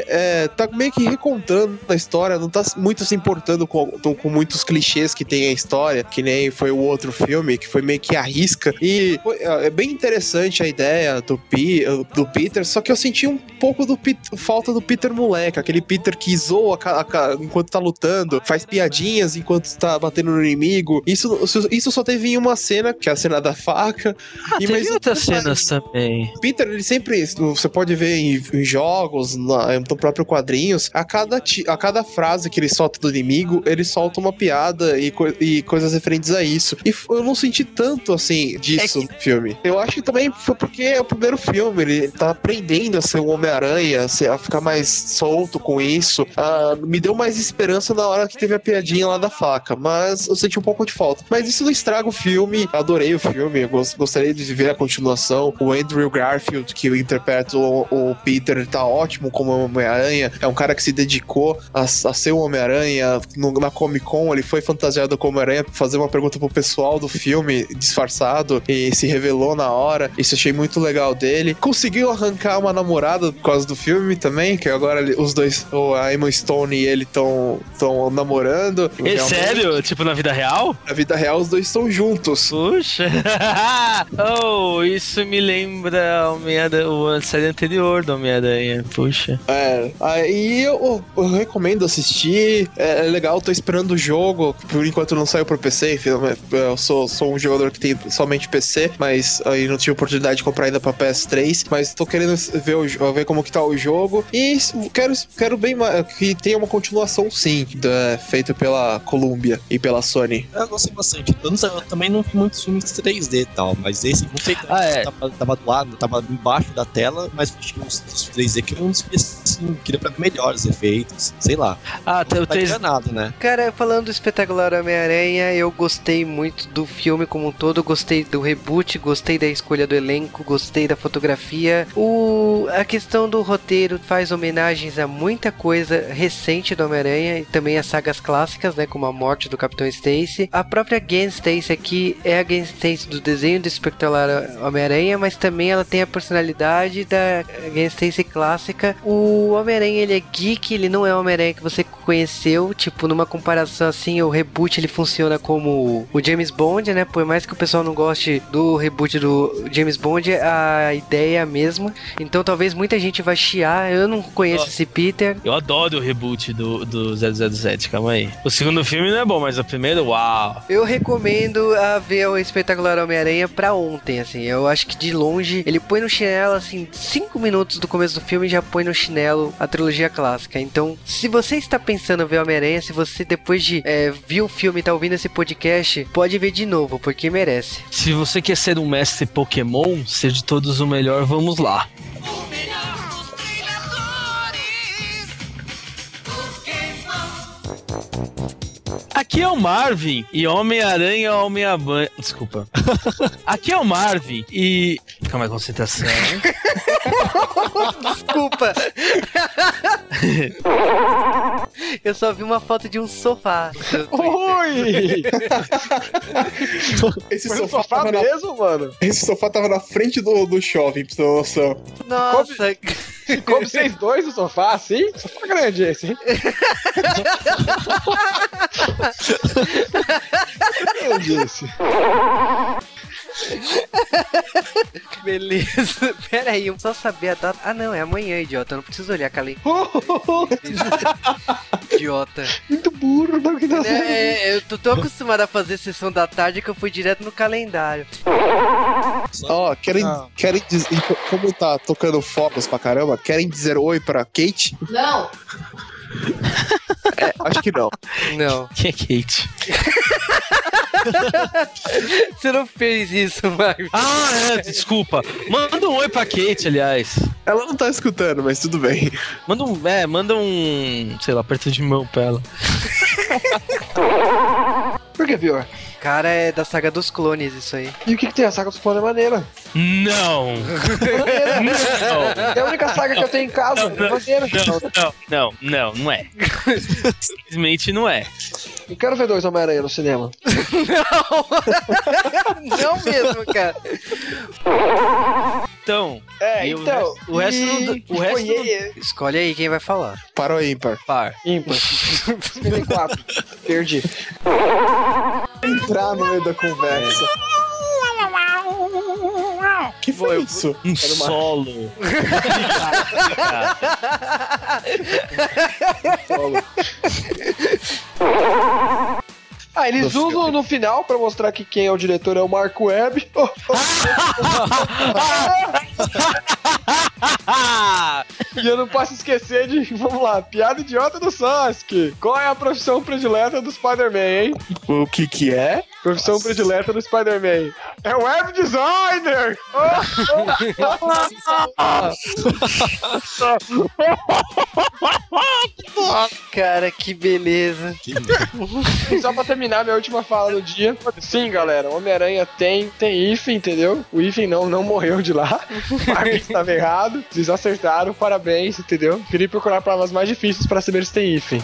é, tá meio que recontando a história, não tá muito se importando com, com, muitos clichês que tem a história, que nem foi o outro filme, que foi meio que arrisca. E foi- é bem interessante a ideia do, Pi, do Peter, só que eu senti um pouco do falta do Peter moleque, aquele Peter que zoa enquanto tá lutando, faz piadinhas enquanto tá batendo no inimigo. Isso, isso, só teve em uma cena, que é a cena da faca. Ah, E teve outras cenas também. Peter, ele sempre, você pode ver em, em jogos, na, no próprio quadrinhos, a cada, a cada frase que ele solta do inimigo, ele solta uma piada e, co- e coisas referentes a isso. E eu não senti tanto, assim, disso É no filme. Eu acho que também foi porque é o primeiro filme, ele tá aprendendo a ser um Homem-Aranha, a ser- a ficar mais solto com isso. Ah, me deu mais esperança na hora que teve a piadinha lá da faca, mas eu senti um pouco de falta. Mas isso não estraga o filme, adorei o filme, eu gos- gostaria de ver a continuação. O Andrew Garfield, que interpreta o, o Peter, tá ótimo como Homem-Aranha, é um cara que se dedicou a, a ser um Homem-Aranha. Na Comic Con, ele foi fantasiado como Homem-Aranha fazer uma pergunta pro pessoal do filme, disfarçado, e se revelou na hora. Isso achei muito legal dele. Conseguiu arrancar uma namorada por causa do filme também, que agora os dois, o- a Emma Stone e ele estão namorando. É sério? Tipo, na vida real? Na vida real, os dois estão juntos. Puxa! oh, isso me lembra Homem-Aranha- a série anterior do Homem-Aranha. Puxa. É, aí eu, eu recomendo assistir. É, é legal, tô esperando o jogo. Por enquanto não saiu pro PC. Eu sou, sou um jogador que tem somente PC, mas aí não tive oportunidade de comprar ainda pra PS3. Mas tô querendo ver, o, ver como que tá o jogo. E quero, quero bem que tenha uma continuação, sim, da, feita pela Columbia e pela Sony. Eu gostei bastante. Eu, não sei, eu também não vi muitos filmes 3D e tal, mas esse não sei Ah, é. tava, tava do lado, tava embaixo da tela, mas tinha uns, uns 3D que eu não sabia assim, queria pra ver melhores efeitos, sei lá. Ah, tem o Tá 3 enganado, né? Cara, falando do espetacular Homem-Aranha, eu gostei muito do filme como um todo, gostei do reboot, gostei da escolha do elenco, gostei da fotografia. O a questão do roteiro faz homenagens a muita coisa recente do Homem-Aranha e também as sagas clássicas, né, como a morte do Capitão Stacy. A própria Gwen Stacy aqui é a Gwen Stacy do desenho do espetacular Homem-Aranha, mas também ela tem a personalidade da Gwen Stacy clássica. O Homem-Aranha ele é geek, ele não é o Homem-Aranha que você conheceu, tipo, numa comparação assim, o reboot ele funciona como o James Bond, né? Por mais que o pessoal não goste do reboot do James Bond, a ideia é a mesma. Então talvez muita gente vai chiar. Eu não conheço esse Peter. Eu adoro o reboot do, do 007, calma aí. O segundo filme não é bom, mas o primeiro, uau. Eu recomendo a ver o espetacular Homem-Aranha pra ontem, assim. Eu acho que de longe ele põe no chinelo, assim, 5 minutos do começo do filme já põe no chinelo a trilogia clássica. Então, se você está pensando em ver Homem-Aranha, se você depois de é, ver o filme e tá ouvindo esse podcast, pode ver de novo, porque merece. Se você quer ser um mestre Pokémon, ser de todos o melhor, vamos lá. Aqui é o Marvin e Homem-Aranha é Homem-Aranha. Desculpa. Aqui é o Marvin e. Calma aí, concentração. Desculpa. Eu só vi uma foto de um sofá. Oi! Esse sofá, sofá tava na, mesmo, mano? esse sofá tava na frente do, do shopping, pra você ter uma noção. Nossa, Como vocês dois no sofá, assim? Sofá grande esse, hein? grande esse. beleza. Pera aí, eu só saber a data. Ah, não, é amanhã, idiota. Eu não preciso olhar calendário. idiota. Muito burro, não que dá. É, é, eu tô tão acostumado a fazer sessão da tarde que eu fui direto no calendário. Ó, querem, Ah. querem dizer. Como tá tocando fogos pra caramba, querem dizer oi pra Kate? Não. É, acho que não. Não, Quem é Kate? você não fez isso, Marcos. Ah, é, desculpa. Manda um oi pra Kate, aliás. Ela não tá escutando, mas tudo bem. Manda um. É, manda um. Sei lá, aperto de mão pra ela. Por que pior? Cara, é da saga dos clones, isso aí. E o que, que tem? A saga dos clones é maneira. Não! Não! É a única saga que eu tenho em casa. É maneira. Não, não, não, não, não é. Simplesmente não é. Eu quero ver dois Homem-Aranha no cinema. Não mesmo, cara. Então, É, E o então. resto- o resto e- não- o resto foi não- e- Escolhe aí quem vai falar. Parou aí, ímpar. par. Ímpar. 54. Perdi. Entrar no meio da conversa. que foi isso? Um solo. Ah, eles usam no final pra mostrar que quem é o diretor é o Marco Webb. e eu não posso esquecer de. Vamos lá, piada idiota do Sasuke. Qual é a profissão predileta do Spider-Man, hein? O que que é? Profissão predileta do Spider-Man. É web designer! Cara, que beleza. E só pra terminar minha última fala do dia. Sim, galera, Homem-Aranha tem, tem hífen, entendeu? O hífen não, não morreu de lá. O Marcos estava errado. Vocês acertaram, parabéns, entendeu? Queria procurar palavras mais difíceis pra saber se tem hífen.